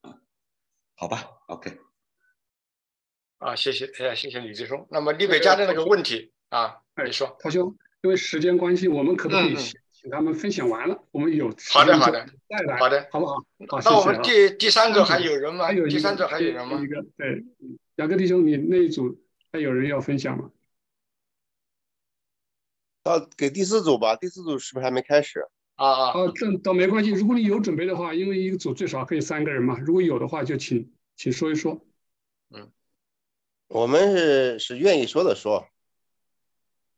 好吧，OK。啊，谢谢，哎，谢谢李志峰。那么李北家的那个问题啊，你说，涛兄，因为时间关系，我们可不可以请？他们分享完了，我们有好的好的再来好的好不好？好，那我们第第三个还有人吗？还有第三个还有人吗？一个对，雅各弟兄，你那一组还有人要分享吗？到给第四组吧，第四组是不是还没开始？啊啊啊，这倒没关系。如果你有准备的话，因为一个组最少可以三个人嘛。如果有的话，就请请说一说。嗯，我们是是愿意说的说，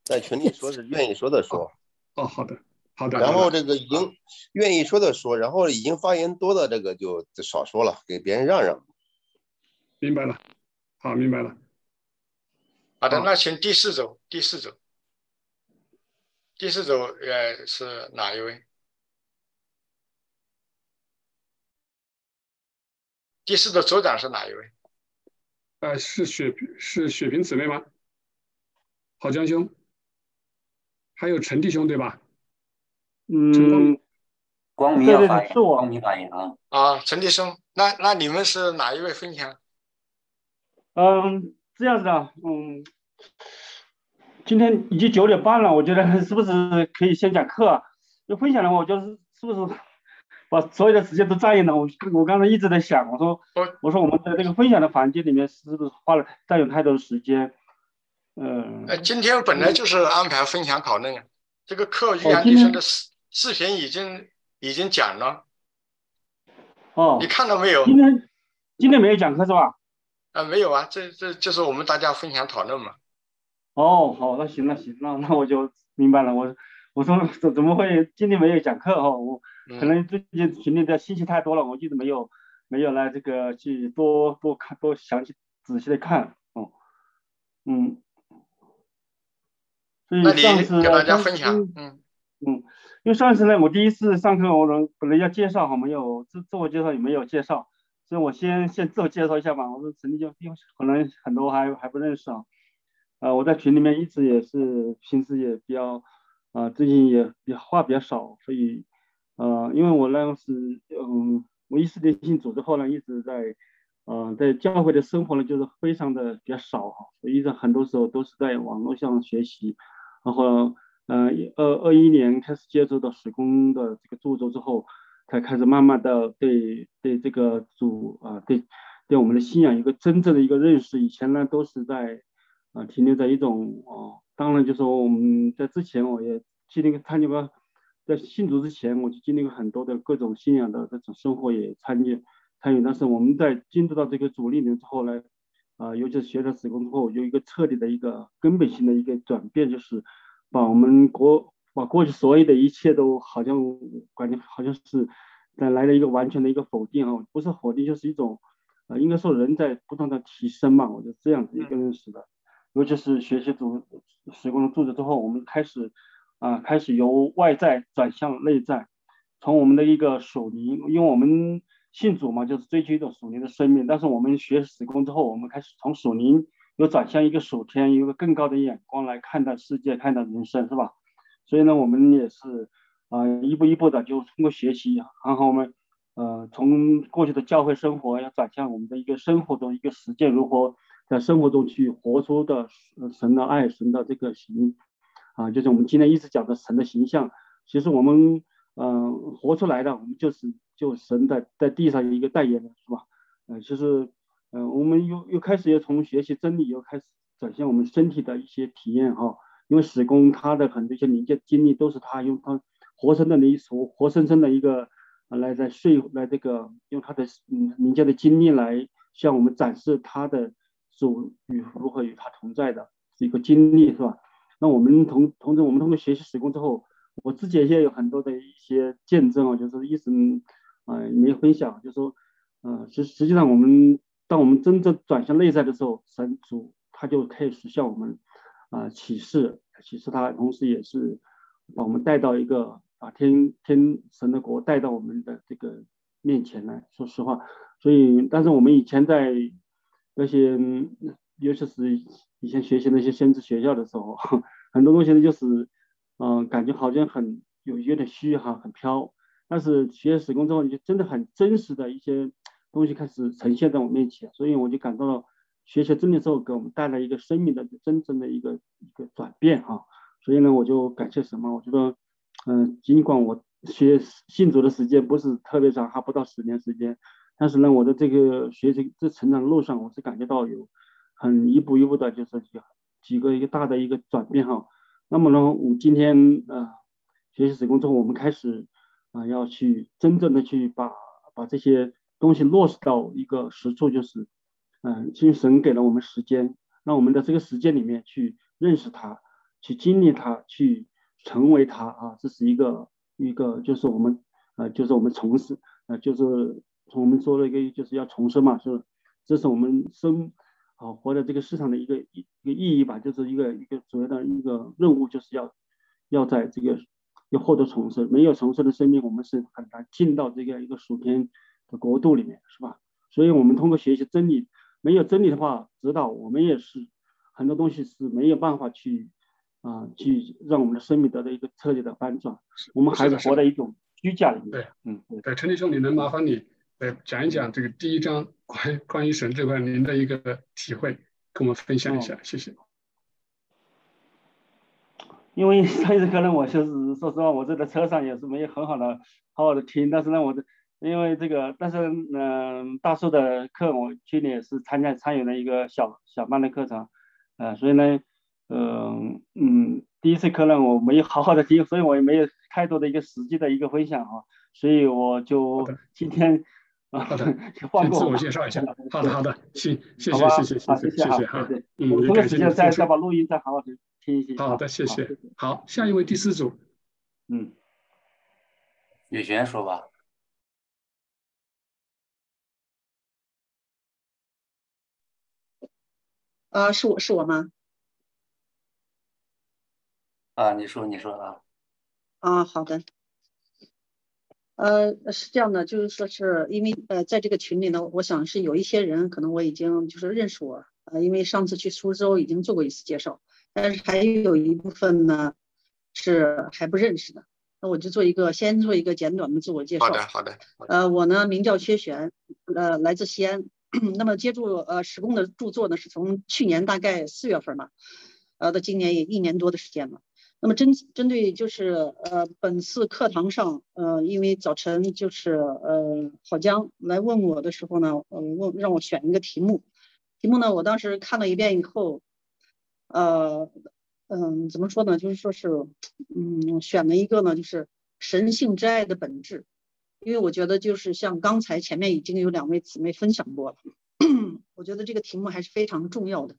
在群里说是愿意说的说。哦，好的。好的，然后这个已经愿意说的说，然后已经发言多的这个就少说了，给别人让让。明白了，好，明白了。好的，那请第四组，第四组，第四组呃是哪一位？第四组组长是哪一位？呃，是雪是雪萍姊妹吗？郝江兄，还有陈弟兄对吧？嗯，光明要发言，我光明发言啊！啊，陈弟兄，那那你们是哪一位分享？嗯，这样子的，嗯，今天已经九点半了，我觉得是不是可以先讲课？就分享的话，我就是是不是把所有的时间都占用了？我我刚才一直在想，我说我说我们在这个分享的环节里面是不是花了占用太多的时间？嗯，呃，今天本来就是安排分享讨论啊，这个课玉阳医生的视视频已经已经讲了。哦，你看到没有？今天今天没有讲课是吧？啊，没有啊，这这就是我们大家分享讨论嘛。哦，好，那行，那行，那那我就明白了。我我说怎怎么会今天没有讲课哦？我可能最近群里的信息太多了，我一直没有没有来这个去多多看多详细仔细的看哦，嗯。所以上次跟大家分享，嗯嗯，因为上次呢，我第一次上课，我能本来要介绍好，没有自自我介绍也没有介绍，所以我先先自我介绍一下吧。我说陈立就因为可能很多还还不认识啊，呃，我在群里面一直也是平时也比较，啊，最近也比话比较少，所以，呃，因为我呢是，嗯，我一四年信主之后呢，一直在，嗯，在教会的生活呢就是非常的比较少哈，所以很多时候都是在网络上学习。然后，嗯，二二一年开始接触到时工的这个著作之后，才开始慢慢的对对这个主啊，对对我们的信仰一个真正的一个认识。以前呢，都是在啊停留在一种哦，当然就说我们在之前我也去那个参加过，在信主之前我就经历过很多的各种信仰的这种生活也参与参与。但是我们在进入到这个主里面之后呢？啊，尤其是学了史工之后，有一个彻底的一个根本性的一个转变，就是把我们国把过去所有的一切都好像感觉好像是来来了一个完全的一个否定啊，不是否定就是一种，呃，应该说人在不断的提升嘛，我就这样子一个认识的。尤其是学习主时光的柱子之后，我们开始啊，开始由外在转向内在，从我们的一个属灵，因为我们信主嘛，就是追求一种属灵的生命。但是我们学时工之后，我们开始从属灵又转向一个属天，有一个更高的眼光来看待世界，看待人生，是吧？所以呢，我们也是啊，一步一步的就通过学习，然后我们呃，从过去的教会生活要转向我们的一个生活中一个实践，如何？在生活中去活出的神的爱，神的这个行啊，就是我们今天一直讲的神的形象。其实我们嗯活出来的，我们就是就神的在地上一个代言人，是吧？嗯，其实嗯，我们又又开始要从学习真理，又开始展现我们身体的一些体验哈。因为史工他的很多一些临界经历，都是他用他活生生的一所活生生的一个来在睡来这个用他的嗯临界的经历来向我们展示他的。主与如何与他同在的一个经历是吧？那我们同同时，我们通过学习时工之后，我自己也有很多的一些见证啊，就是一直啊没有分享，就是说嗯，实实际上我们当我们真正转向内在的时候，神主他就开始向我们啊启示，启示他，同时也是把我们带到一个把天天神的国带到我们的这个面前来。说实话，所以但是我们以前在那些，尤其是以前学习那些先知学校的时候，很多东西呢就是，嗯，感觉好像很有有点虚哈，很飘。但是学史工之后，你就真的很真实的一些东西开始呈现在我面前，所以我就感到了学习真理之后给我们带来一个生命的真正的一个一个转变哈。所以呢，我就感谢什么？我觉得，嗯，尽管我学信主的时间不是特别长，还不到十年时间。但是呢，我的这个学习这成长路上，我是感觉到有很一步一步的，就是几几个一个大的一个转变哈。那么呢，我们今天呃学习史工之后，我们开始啊要去真正的去把把这些东西落实到一个实处，就是嗯，因为神给了我们时间，让我们的这个时间里面去认识他，去经历他，去成为他啊，这是一个一个就是我们呃就是我们从事呃就是。从我们说了一个就是要重生嘛，是，这是我们生啊活在这个世上的一个一一个意义吧，就是一个一个主要的一个任务，就是要要在这个要获得重生，没有重生的生命，我们是很难进到这个一个属天的国度里面，是吧？所以我们通过学习真理，没有真理的话，指导我们也是很多东西是没有办法去啊去让我们的生命得到一个彻底的翻转，我们还是活在一种虚假里面。对，嗯，对，陈立兄，你能麻烦你？来讲一讲这个第一章关关于神这块您的一个体会，跟我们分享一下，谢谢。因为 上一次课呢，我就是说实话，我这个车上也是没有很好的好好的听，但是呢，我这因为这个，但是嗯，大树的课我去年也是参加参与了一个小小班的课程，呃，所以呢，嗯嗯，第一次课呢我没有好好的听，所以我也没有太多的一个实际的一个分享哈，所以我就今天。好的，先自我介绍一下。好的，好的，行，谢谢，谢谢，谢谢，谢谢哈。嗯，感谢再再把录音再好好的听一听。好的，谢谢。好，下一位第四组。嗯，雨璇说吧。啊，是我是我吗？啊，你说，你说啊。啊，好的。呃，是这样的，就是说是因为呃，在这个群里呢，我想是有一些人可能我已经就是认识我，呃，因为上次去苏州已经做过一次介绍，但是还有一部分呢是还不认识的，那我就做一个先做一个简短的自我介绍。好的，好的。呃，我呢名叫薛璇，呃，来自西安，那么接触呃史工的著作呢是从去年大概四月份嘛，呃，到今年也一年多的时间了。那么针针对就是呃本次课堂上呃因为早晨就是呃郝江来问我的时候呢，呃问让我选一个题目，题目呢我当时看了一遍以后，呃嗯怎么说呢就是说是嗯选了一个呢就是神性之爱的本质，因为我觉得就是像刚才前面已经有两位姊妹分享过了，我觉得这个题目还是非常重要的，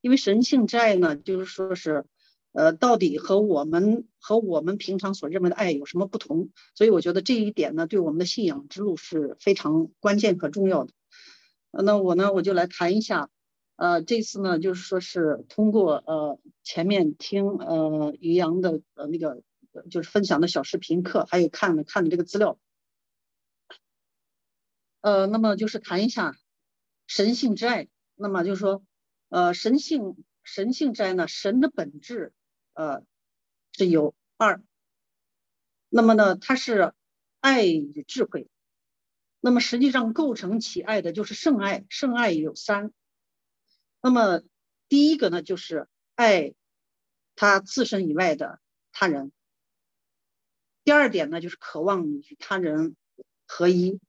因为神性之爱呢就是说是。呃，到底和我们和我们平常所认为的爱有什么不同？所以我觉得这一点呢，对我们的信仰之路是非常关键和重要的。那我呢，我就来谈一下，呃，这次呢，就是说是通过呃前面听呃于洋的呃那个就是分享的小视频课，还有看了看的这个资料，呃，那么就是谈一下神性之爱。那么就是说，呃，神性神性之爱呢，神的本质。呃，是有二，那么呢，它是爱与智慧，那么实际上构成其爱的就是圣爱，圣爱有三，那么第一个呢就是爱他自身以外的他人，第二点呢就是渴望与他人合一，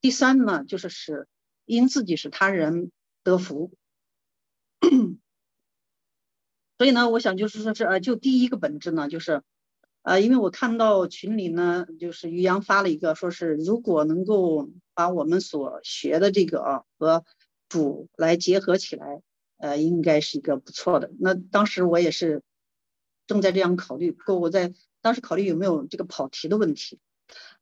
第三呢就是使因自己使他人得福。所以呢，我想就是说是呃，就第一个本质呢，就是，呃，因为我看到群里呢，就是于洋发了一个，说是如果能够把我们所学的这个啊和主来结合起来，呃，应该是一个不错的。那当时我也是正在这样考虑，不过我在当时考虑有没有这个跑题的问题，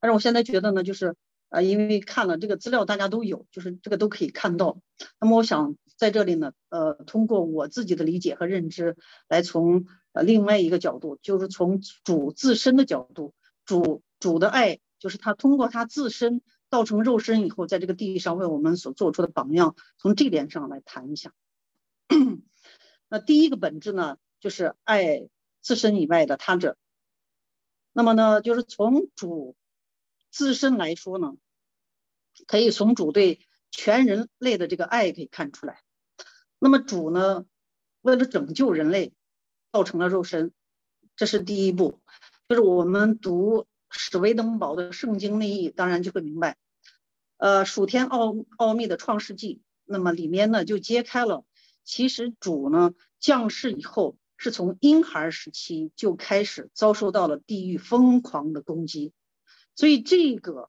但是我现在觉得呢，就是。啊，因为看了这个资料，大家都有，就是这个都可以看到。那么我想在这里呢，呃，通过我自己的理解和认知，来从呃另外一个角度，就是从主自身的角度，主主的爱，就是他通过他自身造成肉身以后，在这个地上为我们所做出的榜样，从这点上来谈一下。那第一个本质呢，就是爱自身以外的他者。那么呢，就是从主。自身来说呢，可以从主对全人类的这个爱可以看出来。那么主呢，为了拯救人类，造成了肉身，这是第一步。就是我们读史威登堡的圣经内意，当然就会明白，呃，属天奥奥秘的创世纪，那么里面呢就揭开了，其实主呢降世以后，是从婴孩时期就开始遭受到了地狱疯狂的攻击。所以这个，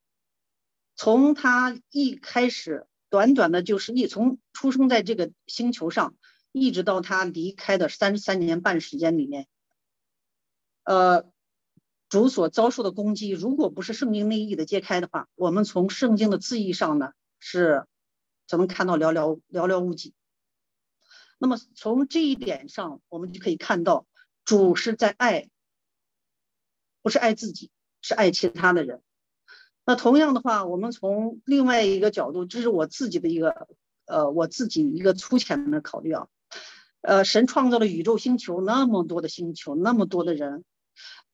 从他一开始，短短的就是一从出生在这个星球上，一直到他离开的三十三年半时间里面，呃，主所遭受的攻击，如果不是圣经内意的揭开的话，我们从圣经的字义上呢，是只能看到寥寥寥寥无几。那么从这一点上，我们就可以看到，主是在爱，不是爱自己。是爱其他的人，那同样的话，我们从另外一个角度，这是我自己的一个，呃，我自己一个粗浅的考虑啊，呃，神创造了宇宙星球那么多的星球，那么多的人，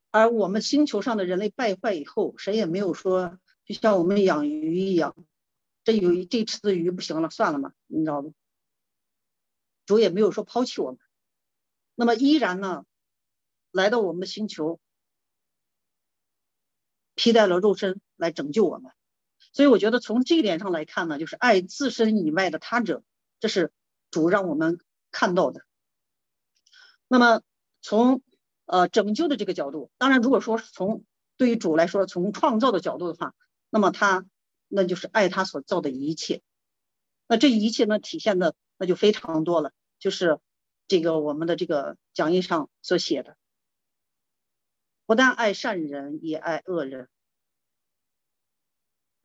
而我们星球上的人类败坏以后，谁也没有说，就像我们养鱼一样，这有这池子鱼不行了，算了嘛，你知道不？主也没有说抛弃我们，那么依然呢，来到我们的星球。披戴了肉身来拯救我们，所以我觉得从这一点上来看呢，就是爱自身以外的他者，这是主让我们看到的。那么从呃拯救的这个角度，当然如果说从对于主来说，从创造的角度的话，那么他那就是爱他所造的一切。那这一切呢体现的那就非常多了，就是这个我们的这个讲义上所写的。不但爱善人，也爱恶人。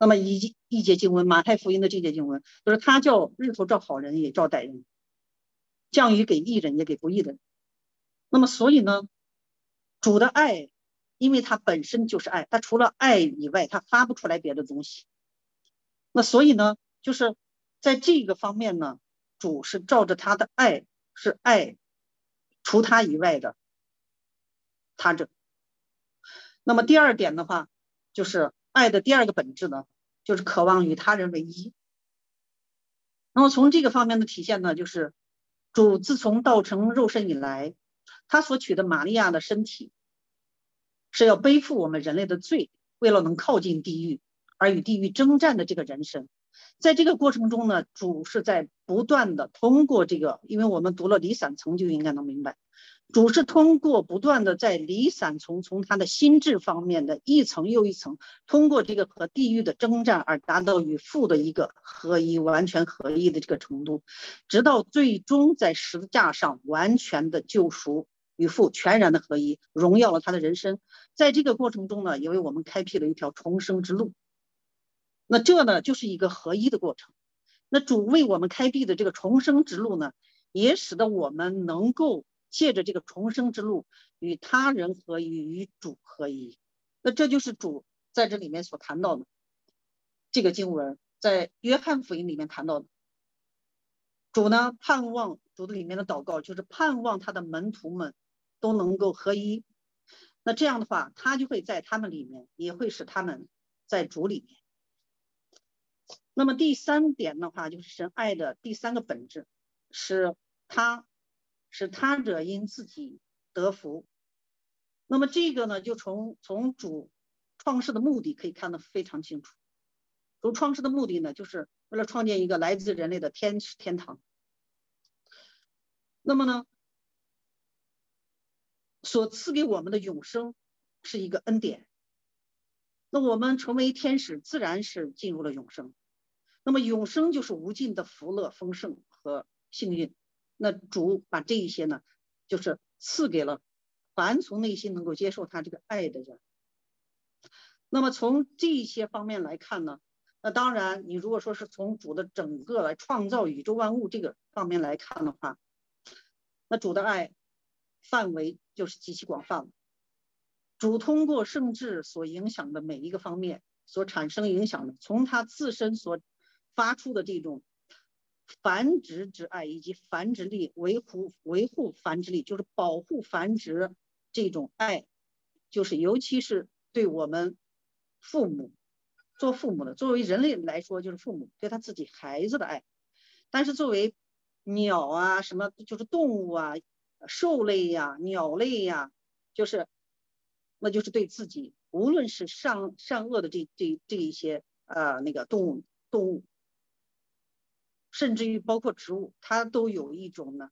那么一一节经文，马太福音的这节经文，就是他叫日头照好人，也照歹人；降雨给义人，也给不义的人。那么所以呢，主的爱，因为他本身就是爱，他除了爱以外，他发不出来别的东西。那所以呢，就是在这个方面呢，主是照着他的爱，是爱除他以外的他者。那么第二点的话，就是爱的第二个本质呢，就是渴望与他人为一。那么从这个方面的体现呢，就是主自从道成肉身以来，他所取的玛利亚的身体，是要背负我们人类的罪，为了能靠近地狱而与地狱征战的这个人生。在这个过程中呢，主是在不断的通过这个，因为我们读了离散层就应该能明白。主是通过不断的在离散从从他的心智方面的一层又一层，通过这个和地狱的征战而达到与父的一个合一、完全合一的这个程度，直到最终在十字架上完全的救赎与父全然的合一，荣耀了他的人生。在这个过程中呢，也为我们开辟了一条重生之路。那这呢，就是一个合一的过程。那主为我们开辟的这个重生之路呢，也使得我们能够借着这个重生之路与他人合一，与主合一。那这就是主在这里面所谈到的这个经文，在约翰福音里面谈到的。主呢，盼望主的里面的祷告，就是盼望他的门徒们都能够合一。那这样的话，他就会在他们里面，也会使他们在主里面。那么第三点的话，就是神爱的第三个本质，是他使他者因自己得福。那么这个呢，就从从主创世的目的可以看得非常清楚。主创世的目的呢，就是为了创建一个来自人类的天使天堂。那么呢，所赐给我们的永生是一个恩典。那我们成为天使，自然是进入了永生。那么永生就是无尽的福乐、丰盛和幸运。那主把这一些呢，就是赐给了凡从内心能够接受他这个爱的人。那么从这些方面来看呢？那当然，你如果说是从主的整个来创造宇宙万物这个方面来看的话，那主的爱范围就是极其广泛了。主通过圣智所影响的每一个方面所产生影响的，从他自身所发出的这种繁殖之爱以及繁殖力、维护维护繁殖力，就是保护繁殖这种爱，就是尤其是对我们父母。做父母的，作为人类来说，就是父母对他自己孩子的爱；但是作为鸟啊，什么就是动物啊，兽类呀、鸟类呀，就是那就是对自己，无论是善善恶的这这这一些呃那个动物动物，甚至于包括植物，它都有一种呢，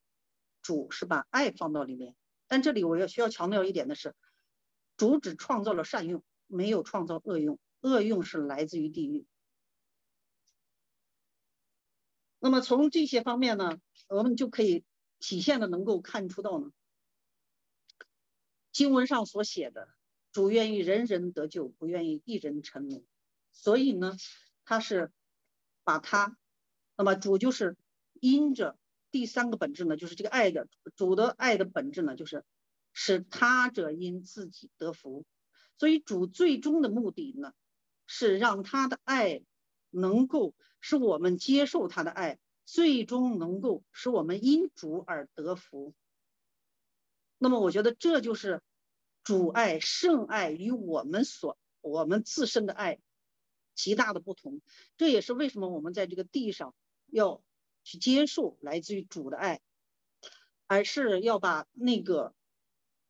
主是把爱放到里面。但这里我要需要强调一点的是，主只创造了善用，没有创造恶用。恶用是来自于地狱。那么从这些方面呢，我们就可以体现的能够看出到呢，经文上所写的，主愿意人人得救，不愿意一人沉沦。所以呢，他是把他，那么主就是因着第三个本质呢，就是这个爱的主的爱的本质呢，就是使他者因自己得福。所以主最终的目的呢。是让他的爱能够使我们接受他的爱，最终能够使我们因主而得福。那么，我觉得这就是主爱圣爱与我们所我们自身的爱极大的不同。这也是为什么我们在这个地上要去接受来自于主的爱，而是要把那个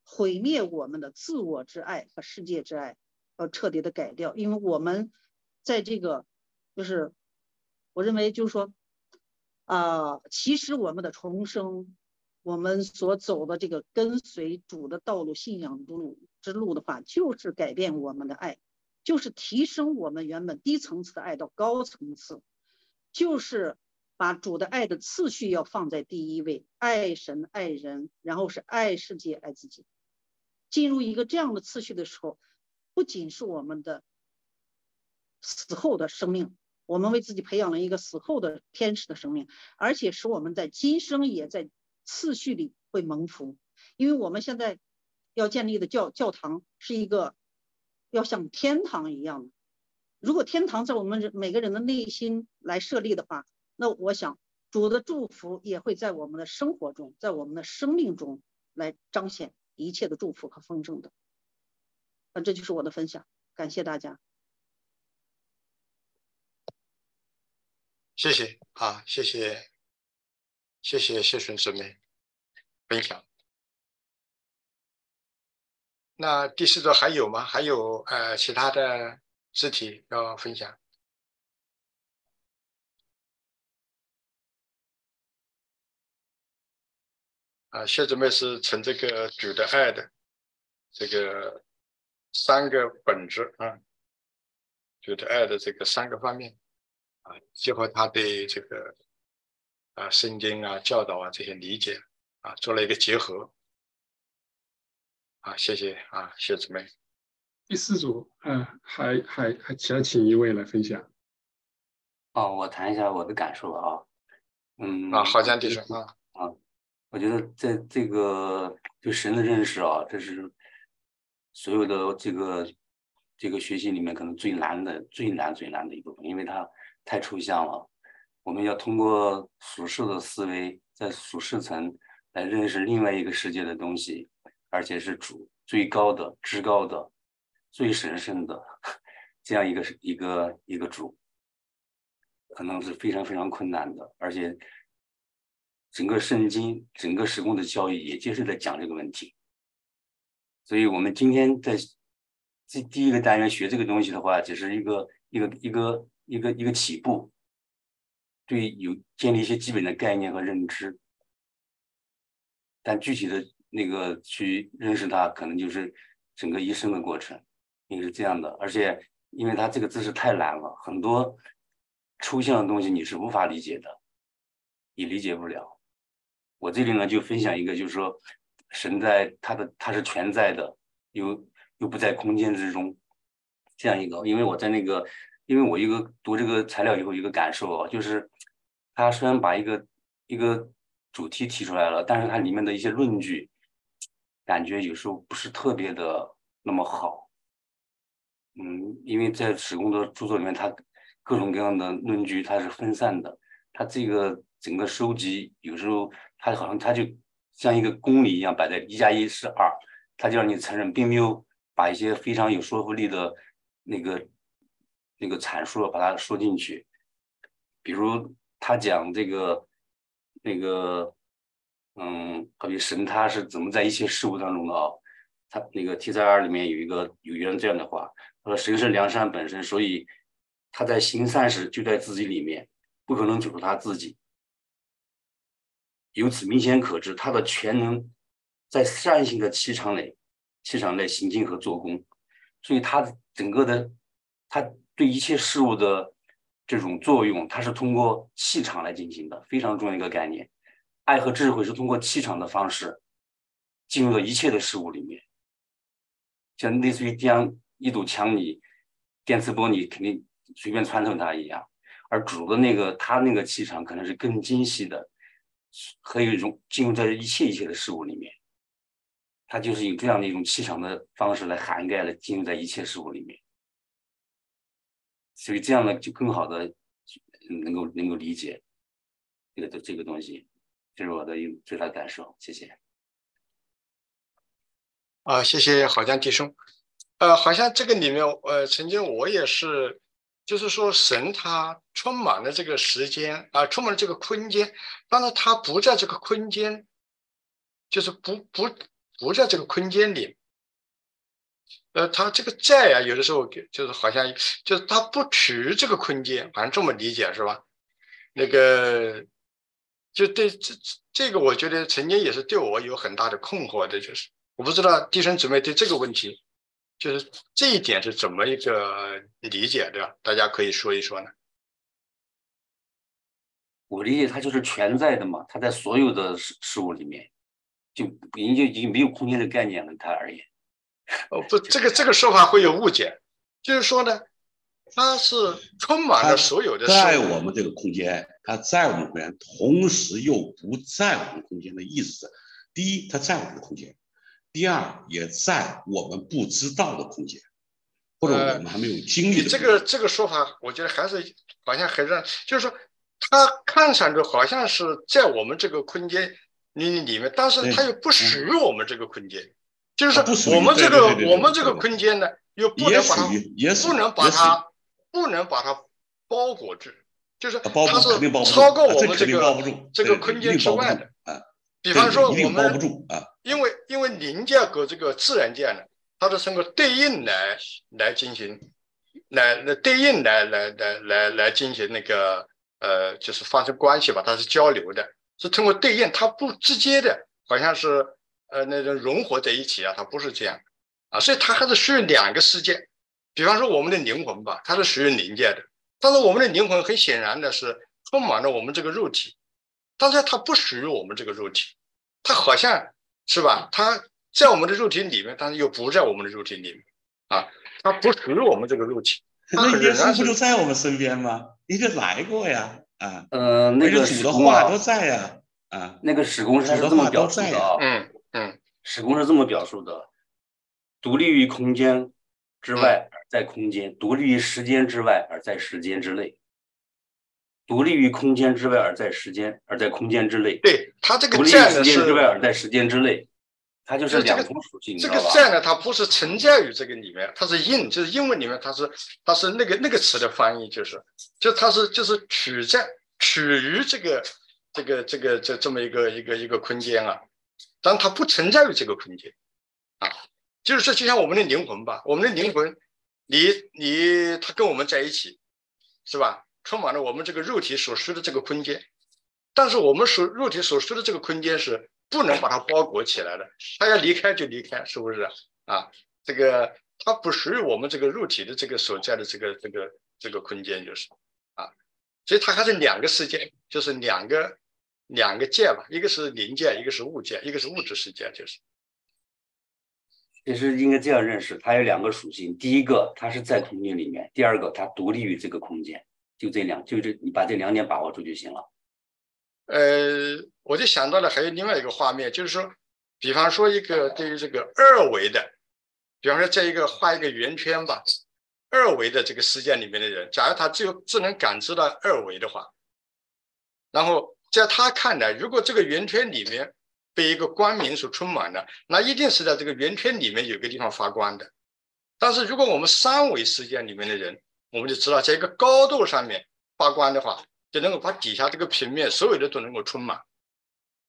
毁灭我们的自我之爱和世界之爱。要彻底的改掉，因为我们在这个，就是我认为就是说，啊，其实我们的重生，我们所走的这个跟随主的道路、信仰之路之路的话，就是改变我们的爱，就是提升我们原本低层次的爱到高层次，就是把主的爱的次序要放在第一位，爱神、爱人，然后是爱世界、爱自己，进入一个这样的次序的时候。不仅是我们的死后的生命，我们为自己培养了一个死后的天使的生命，而且使我们在今生也在次序里会蒙福。因为我们现在要建立的教教堂是一个要像天堂一样的。如果天堂在我们每个人的内心来设立的话，那我想主的祝福也会在我们的生活中，在我们的生命中来彰显一切的祝福和丰盛的。那这就是我的分享，感谢大家。谢谢啊，谢谢，谢谢谢顺师妹分享。那第四组还有吗？还有呃其他的肢体要分享？啊，谢姊妹是从这个主的爱的，这个。三个本质啊，主的爱的这个三个方面啊，结合他对这个啊圣经啊教导啊这些理解啊，做了一个结合啊，谢谢啊，谢姊妹。第四组，呃，还还还，想请一位来分享。哦，我谈一下我的感受啊，嗯，啊，好，像弟兄啊，啊，我觉得在这个对神的认识啊，这是所有的这个这个学习里面可能最难的、最难、最难的一部分，因为它太抽象了。我们要通过属世的思维，在属世层来认识另外一个世界的东西，而且是主最高的、至高的、最神圣的 这样一个一个一个主。可能是非常非常困难的，而且整个圣经、整个时空的教育，也就是在讲这个问题。所以，我们今天在这第一个单元学这个东西的话，只是一个一个一个一个一个起步，对有建立一些基本的概念和认知。但具体的那个去认识它，可能就是整个一生的过程，也是这样的。而且，因为它这个知识太难了，很多。抽象的东西你是无法理解的，你理解不了。我这里呢就分享一个，就是说，神在他的他是全在的，又又不在空间之中，这样一个。因为我在那个，因为我一个读这个材料以后一个感受啊，就是他虽然把一个一个主题提出来了，但是它里面的一些论据，感觉有时候不是特别的那么好。嗯，因为在史公的著作里面，他。各种各样的论据，它是分散的。它这个整个收集，有时候他好像他就像一个公理一样摆在一加一是二，他就让你承认，并没有把一些非常有说服力的那个那个阐述把它说进去。比如他讲这个那个，嗯，好比神他是怎么在一切事物当中的啊？他那个 T 三二里面有一个有一段这样的话，他说神是良善本身，所以。他在行善时就在自己里面，不可能走出他自己。由此明显可知，他的全能在善性的气场内，气场内行进和做工。所以，他整个的，他对一切事物的这种作用，他是通过气场来进行的，非常重要一个概念。爱和智慧是通过气场的方式进入到一切的事物里面，像类似于这样一堵墙，你电磁波，你肯定。随便穿透它一样，而主的那个他那个气场可能是更精细的，可以融进入在一切一切的事物里面。他就是以这样的一种气场的方式来涵盖了进入在一切事物里面，所以这样呢就更好的能够能够理解这个这个东西，这是我的一最大感受。谢谢。啊，谢谢好像弟兄，呃，好像这个里面，呃，曾经我也是。就是说，神他充满了这个时间啊，充满了这个空间。当然，他不在这个空间，就是不不不在这个空间里。呃，他这个在啊，有的时候就是好像就是他不处于这个空间，反正这么理解是吧？那个就对这这个，我觉得曾经也是对我有很大的困惑的，就是我不知道弟兄姊妹对这个问题。就是这一点是怎么一个理解的？大家可以说一说呢。我理解它就是全在的嘛，它在所有的事事物里面，就已经就已经没有空间的概念了。它而言，哦不，这个这个说法会有误解。就是说呢，它是充满了所有的在我们这个空间，它在我们空间，同时又不在我们空间的意思。第一，它在我们的空间。第二，也在我们不知道的空间，或者我们还没有经历的。这个这个说法，我觉得还是好像还是，就是说，它看上去好像是在我们这个空间里里面，但是它又不属于我们这个空间。就是说，我们这个我们这个空间呢，又不能把它不能把它不能把它包裹住，就是它是超过我们这个这个空间之外的。啊比方说我们，因为因为灵界和这个自然界呢，它是通过对应来来进行，来来对应来来来来来进行那个呃，就是发生关系吧，它是交流的，是通过对应，它不直接的，好像是呃那种融合在一起啊，它不是这样啊，所以它还是属于两个世界。比方说我们的灵魂吧，它是属于灵界的，但是我们的灵魂很显然的是充满了我们这个肉体。但是它不属于我们这个肉体，它好像是吧？它在我们的肉体里面，但是又不在我们的肉体里面啊，它不属于我们这个肉体。那耶稣不就在我们身边吗？你就来过呀，啊，呃，那个主的话都在呀，啊，那个史公是这么表述的啊，嗯嗯，史公是这么表述的：独立于空间之外而在空间，独立于时间之外而在时间之内，独立于空间之外而在时间而在空间之内。对他这个独立于时间之外而在时间之内。它就是两重属性，这个在呢，它不是存在于这个里面，它是 in，就是英文里面它是它是那个那个词的翻译，就是就它是就是取在取于这个这个这个这这么一个一个一个空间啊，但它不存在于这个空间啊，就是说就像我们的灵魂吧，我们的灵魂，你你它跟我们在一起，是吧？充满了我们这个肉体所需的这个空间，但是我们所肉体所需的这个空间是。不能把它包裹起来的，它要离开就离开，是不是啊？这个它不属于我们这个肉体的这个所在的这个这个这个空间，就是啊，所以它还是两个世界，就是两个两个界吧，一个是灵界，一个是物界，一个是物质世界，就是。其实应该这样认识，它有两个属性，第一个它是在空间里面，第二个它独立于这个空间，就这两，就这你把这两点把握住就行了。呃，我就想到了还有另外一个画面，就是说，比方说一个对于这个二维的，比方说在一个画一个圆圈吧，二维的这个世界里面的人，假如他只有只能感知到二维的话，然后在他看来，如果这个圆圈里面被一个光明所充满了，那一定是在这个圆圈里面有个地方发光的。但是如果我们三维世界里面的人，我们就知道在一个高度上面发光的话。就能够把底下这个平面所有的都能够充满，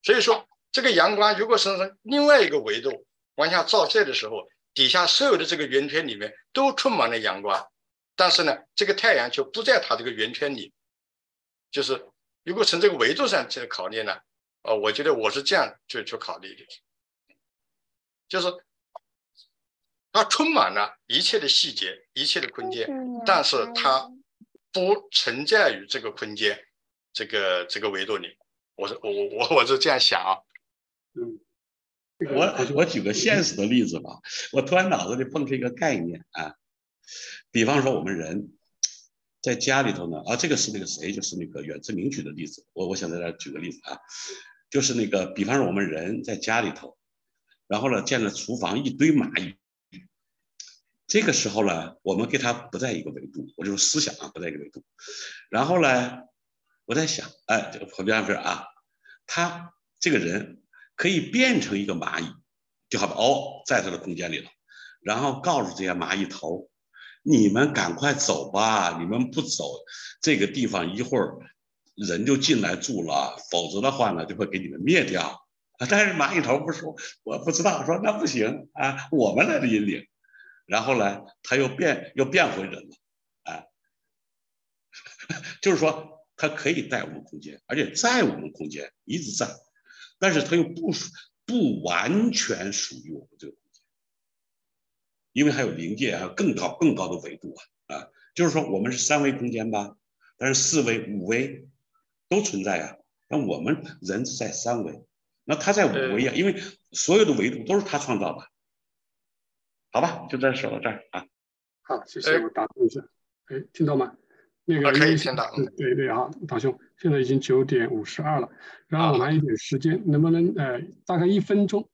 所以说这个阳光如果是从另外一个维度往下照射的时候，底下所有的这个圆圈里面都充满了阳光，但是呢，这个太阳就不在它这个圆圈里。就是如果从这个维度上去考虑呢，呃，我觉得我是这样去去考虑的，就是它充满了一切的细节，一切的空间，但是它。不存在于这个空间，这个这个维度里，我是我我我我是这样想啊，嗯，我我我举个现实的例子吧，我突然脑子里蹦出一个概念啊，比方说我们人在家里头呢，啊，这个是那个谁，就是那个远志明举的例子，我我想在这举个例子啊，就是那个比方说我们人在家里头，然后呢见了厨房一堆蚂蚁。这个时候呢，我们跟他不在一个维度，我就是思想啊不在一个维度。然后呢，我在想，哎，这个比方说啊，他这个人可以变成一个蚂蚁，就好比哦，在他的空间里了，然后告诉这些蚂蚁头，你们赶快走吧，你们不走，这个地方一会儿人就进来住了，否则的话呢，就会给你们灭掉。但是蚂蚁头不说，我不知道，说那不行啊，我们来引领。然后呢，他又变又变回人了，哎，就是说他可以在我们空间，而且在我们空间一直在，但是他又不不完全属于我们这个空间，因为还有临界，还有更高更高的维度啊啊，就是说我们是三维空间吧，但是四维、五维都存在啊，那我们人是在三维，那他在五维啊，因为所有的维度都是他创造的。好吧，就再说到这儿啊。好，谢谢，我打断一下。哎，听到吗？那个可以听到。对对啊，大兄，现在已经九点五十二了，然后我们还有点时间，能不能呃大概一分钟，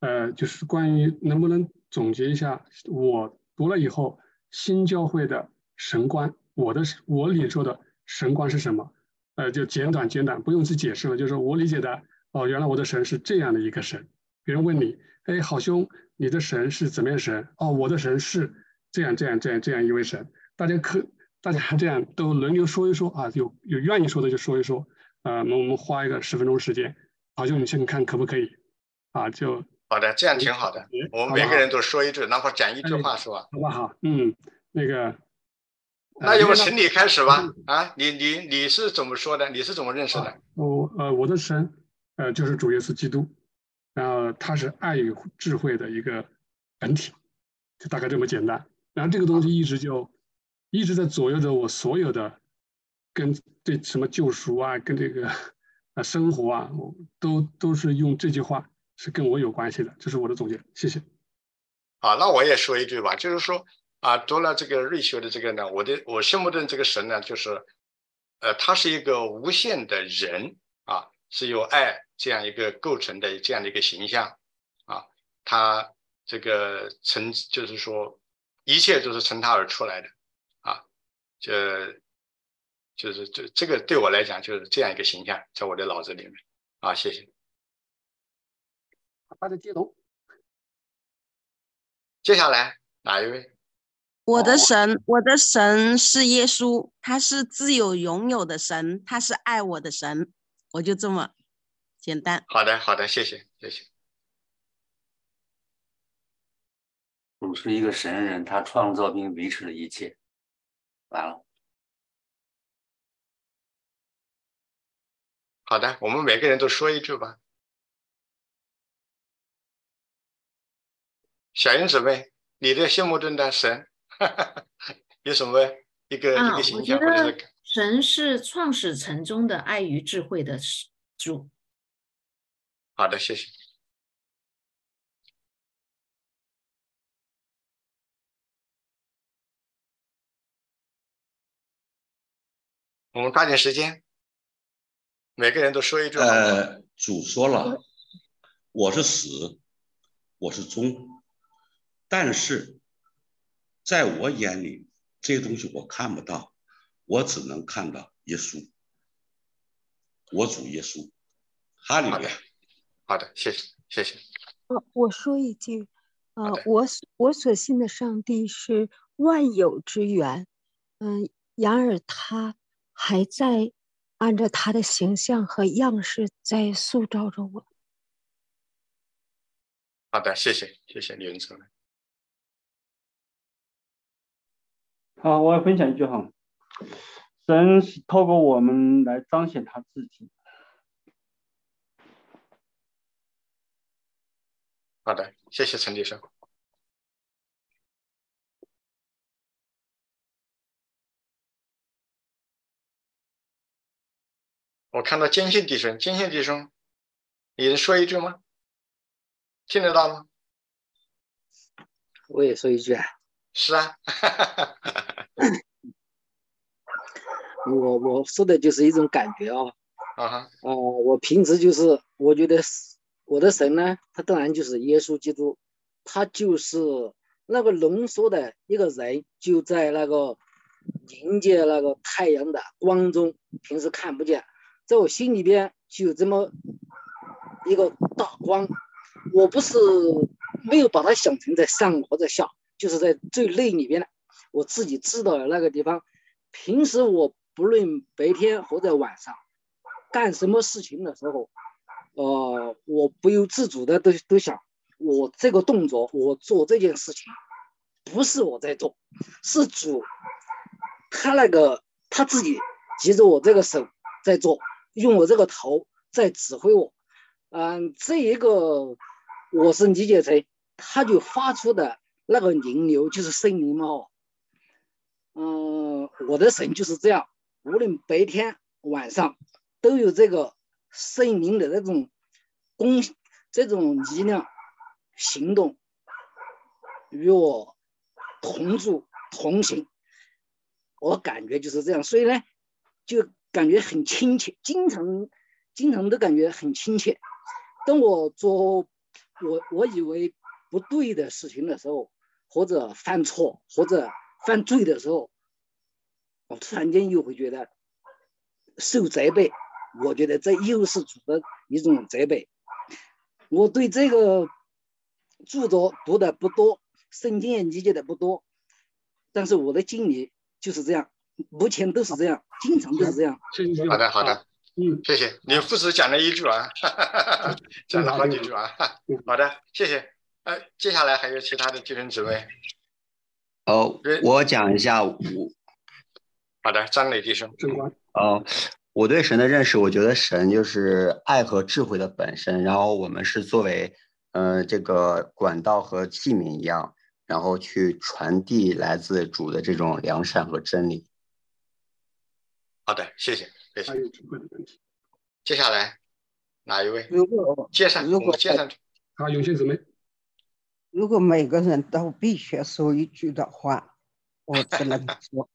呃就是关于能不能总结一下我读了以后新教会的神观，我的我领受的神观是什么？呃，就简短简短，不用去解释了，就是我理解的哦，原来我的神是这样的一个神。别人问你，哎，好兄。你的神是怎么样神？哦，我的神是这样这样这样这样一位神。大家可大家这样都轮流说一说啊，有有愿意说的就说一说。啊，那我们花一个十分钟时间，好，就你先看可不可以？啊，就好的，这样挺好的。我们每个人都说一句，哪怕讲一句话，是吧？好不好？嗯，那个，那要不请你开始吧？啊，你你你是怎么说的？你是怎么认识的？我呃，我的神呃就是主耶稣基督。然后它是爱与智慧的一个本体，就大概这么简单。然后这个东西一直就一直在左右着我所有的，跟对什么救赎啊，跟这个啊生活啊，都都是用这句话是跟我有关系的，这是我的总结，谢谢。啊，那我也说一句吧，就是说啊，读了这个瑞修的这个呢，我的我心目中这个神呢，就是，呃，他是一个无限的人啊，是由爱这样一个构成的这样的一个形象啊，他这个成就是说一切都是从他而出来的啊，这就是这这个对我来讲就是这样一个形象，在我的脑子里面啊，谢谢。他的接头。接下来哪一位？我的神，我的神是耶稣，他是自有拥有的神，他是爱我的神，我就这么简单。好的，好的，谢谢，谢谢。主是一个神人，他创造并维持了一切。完了。好的，我们每个人都说一句吧。小英姊妹，你的心目中的神 有什么一个一个形象？或者是神是创始成中的爱与智慧的主。好的，谢谢。我们抓紧时间，每个人都说一句。呃，主说了，我是死，我是终。但是，在我眼里，这些东西我看不到，我只能看到耶稣，我主耶稣，哈利路亚。好的，谢谢，谢谢。呃，我说一句，呃，我我所信的上帝是万有之源，嗯，然而他还在按照他的形象和样式在塑造着我。好的，谢谢，谢谢李文成。好，我要分享一句哈，神是透过我们来彰显他自己。好的，谢谢陈弟兄。我看到坚信弟兄，坚信弟兄，你能说一句吗？听得到吗？我也说一句啊。是啊。我我说的就是一种感觉啊，啊我平时就是我觉得我的神呢，他当然就是耶稣基督，他就是那个浓缩的一个人，就在那个迎接那个太阳的光中，平时看不见，在我心里边就有这么一个大光，我不是没有把它想成在上或者下，就是在最内里边的，我自己知道的那个地方，平时我。不论白天或者晚上，干什么事情的时候，呃，我不由自主的都都想，我这个动作，我做这件事情，不是我在做，是主，他那个他自己举着我这个手在做，用我这个头在指挥我，嗯，这一个我是理解成，他就发出的那个灵流就是圣灵嘛，嗯，我的神就是这样。无论白天晚上，都有这个圣灵的那种功，这种力量行动，与我同住同行。我感觉就是这样，所以呢，就感觉很亲切，经常经常都感觉很亲切。当我做我我以为不对的事情的时候，或者犯错或者犯罪的时候。我突然间又会觉得受责备，我觉得这又是主的一种责备。我对这个著作读的不多，圣经也理解的不多，但是我的经历就是这样，目前都是这样，经常都是这样。好的，好的，嗯，谢谢你父子讲了一句啊，讲了好几句啊，好的，谢谢。呃，接下来还有其他的弟兄姊妹。哦，我讲一下我。好的，张磊弟兄。哦，我对神的认识，我觉得神就是爱和智慧的本身，然后我们是作为，呃，这个管道和器皿一样，然后去传递来自主的这种良善和真理。好的，谢谢，谢谢。接下来哪一位？如果接上，如果接上去。好，永信姊妹。如果每个人都必须说一句的话，我只能说，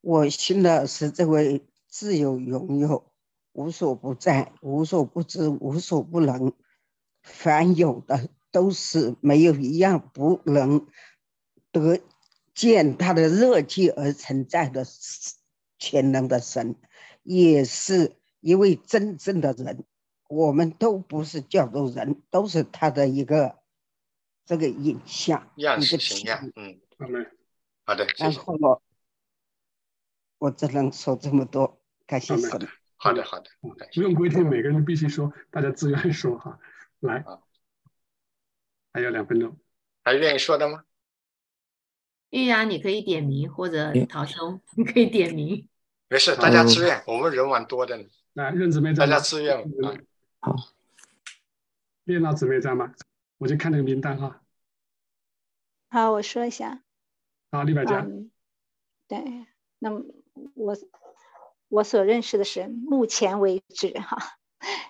我信的是这位自由拥有、无所不在、无所不知、无所不能，凡有的都是没有一样不能得见他的热气而存在的全能的神，也是一位真正的人。我们都不是叫做人，都是他的一个。这个影像，样式形象，嗯，好的，然后我我只能说这么多，感谢神。好的，好的，不用规定每个人必须说，大家自愿说哈。来，还有两分钟，还愿意说的吗？玉阳，你可以点名，或者陶兄，你可以点名。没事，大家自愿，我们人蛮多的呢。来，任姊妹在，大家自愿啊。好，列娜姊妹在吗？我就看那个名单哈。好，我说一下。好，李百佳。对，那么我我所认识的神，目前为止哈，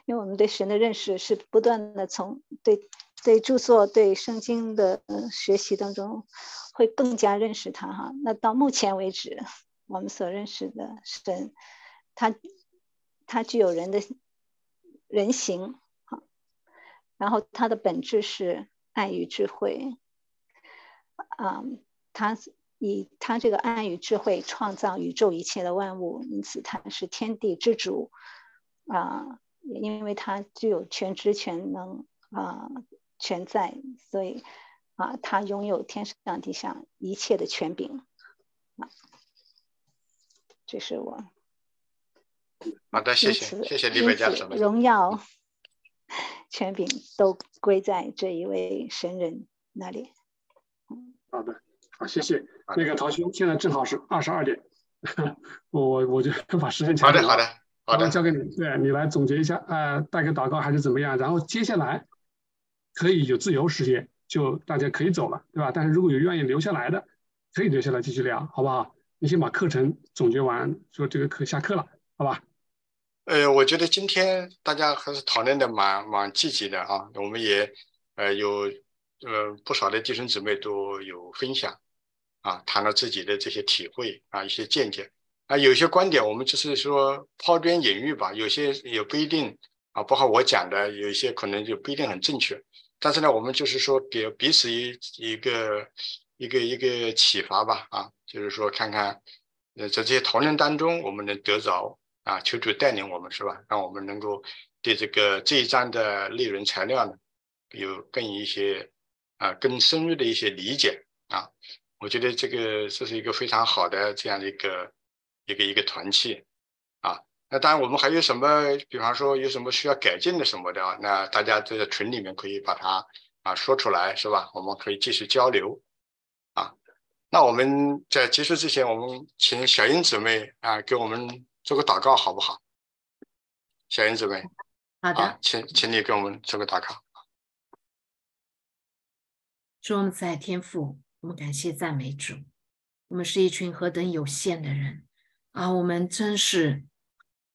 因为我们对神的认识是不断的从对对著作、对圣经的学习当中，会更加认识他哈。那到目前为止，我们所认识的神，他他具有人的人形。然后它的本质是爱与智慧，啊，他以他这个爱与智慧创造宇宙一切的万物，因此他是天地之主，啊，因为他具有全知全能啊全在，所以啊，他拥有天上地下一切的权柄，啊，这是我。好的，谢谢，谢谢李伟家荣耀。权柄都归在这一位神人那里。好的，好，谢谢。那个陶兄，现在正好是二十二点，我我就 把时间交给你。好的，好的，好的，交给你。对你来总结一下，呃，带个祷告还是怎么样？然后接下来可以有自由时间，就大家可以走了，对吧？但是如果有愿意留下来的，可以留下来继续聊，好不好？你先把课程总结完，说这个课下课了，好吧？呃，我觉得今天大家还是讨论的蛮蛮积极的啊，我们也呃有呃不少的弟兄姊妹都有分享啊，谈了自己的这些体会啊，一些见解啊，有些观点我们就是说抛砖引玉吧，有些也不一定啊，包括我讲的有一些可能就不一定很正确，但是呢，我们就是说给彼此一一个一个一个启发吧啊，就是说看看呃在这些讨论当中我们能得着。啊，求主带领我们是吧？让我们能够对这个这一章的内容材料呢，有更一些啊更深入的一些理解啊。我觉得这个这是一个非常好的这样的一个一个一个团契啊。那当然我们还有什么，比方说有什么需要改进的什么的，那大家在群里面可以把它啊说出来是吧？我们可以继续交流啊。那我们在结束之前，我们请小英姊妹啊给我们。做个祷告好不好，小英姊妹？好的，请请你给我们做个祷告。主，我们在天父，我们感谢赞美主。我们是一群何等有限的人啊！我们真是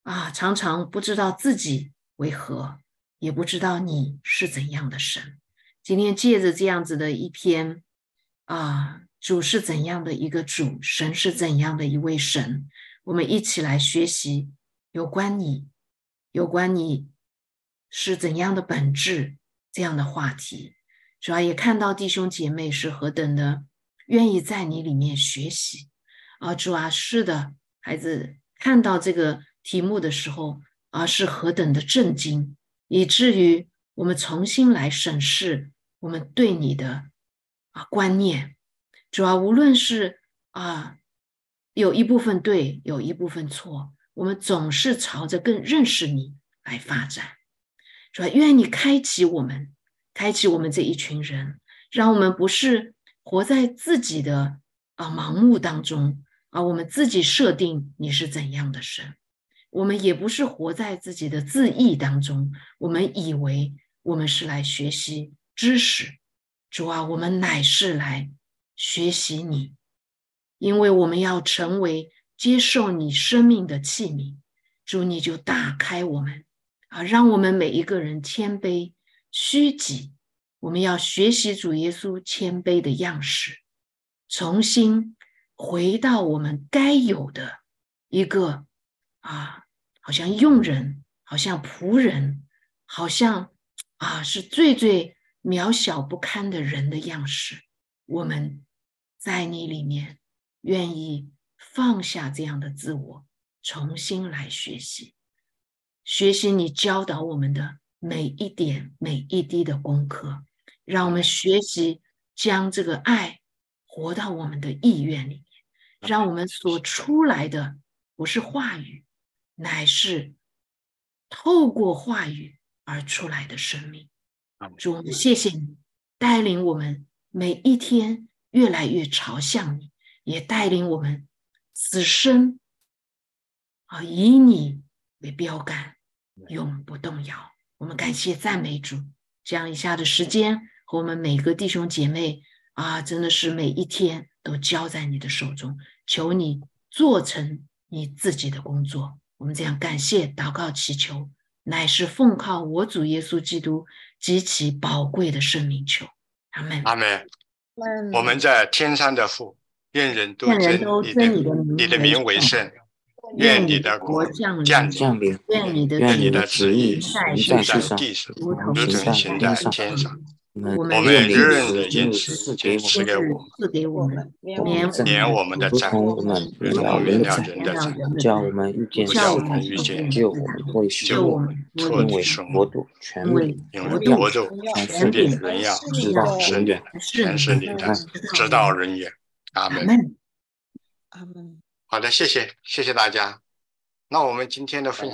啊，常常不知道自己为何，也不知道你是怎样的神。今天借着这样子的一篇啊，主是怎样的一个主，神是怎样的一位神。我们一起来学习有关你、有关你是怎样的本质这样的话题，主要也看到弟兄姐妹是何等的愿意在你里面学习啊！主啊，是的，孩子看到这个题目的时候啊，是何等的震惊，以至于我们重新来审视我们对你的啊观念。主要无论是啊。有一部分对，有一部分错。我们总是朝着更认识你来发展，是吧？愿你开启我们，开启我们这一群人，让我们不是活在自己的啊盲目当中啊。我们自己设定你是怎样的神，我们也不是活在自己的自意当中。我们以为我们是来学习知识，主啊，我们乃是来学习你。因为我们要成为接受你生命的器皿，主你就打开我们啊，让我们每一个人谦卑虚己我们要学习主耶稣谦卑的样式，重新回到我们该有的一个啊，好像佣人，好像仆人，好像啊是最最渺小不堪的人的样式。我们在你里面愿意放下这样的自我，重新来学习。学习你教导我们的每一点每一滴的功课，让我们学习将这个爱活到我们的意愿里面，让我们所出来的不是话语，乃是透过话语而出来的生命。主，我们谢谢你带领我们每一天越来越朝向你，也带领我们此生啊以你为标杆。永不动摇。我们感谢赞美主，这样一下的时间和我们每个弟兄姐妹啊，真的是每一天都交在你的手中。求你做成你自己的工作。我们这样感谢、祷告、祈求，乃是奉靠我主耶稣基督极其宝贵的生命求。阿门。阿门。我们在天上的父，愿人都尊你的你的名为圣。愿你的国降临，愿你的愿你的旨意行在地上，如同行在天上。我们日日的饮食赐给我们，免我们的债，如同我们原谅人的债，叫我们遇见救我们脱离失望，脱离国度、权力、国度、权力、荣耀，直到永远，全是你的，直到人远。阿门。阿门。好的，谢谢，谢谢大家。那我们今天的分享。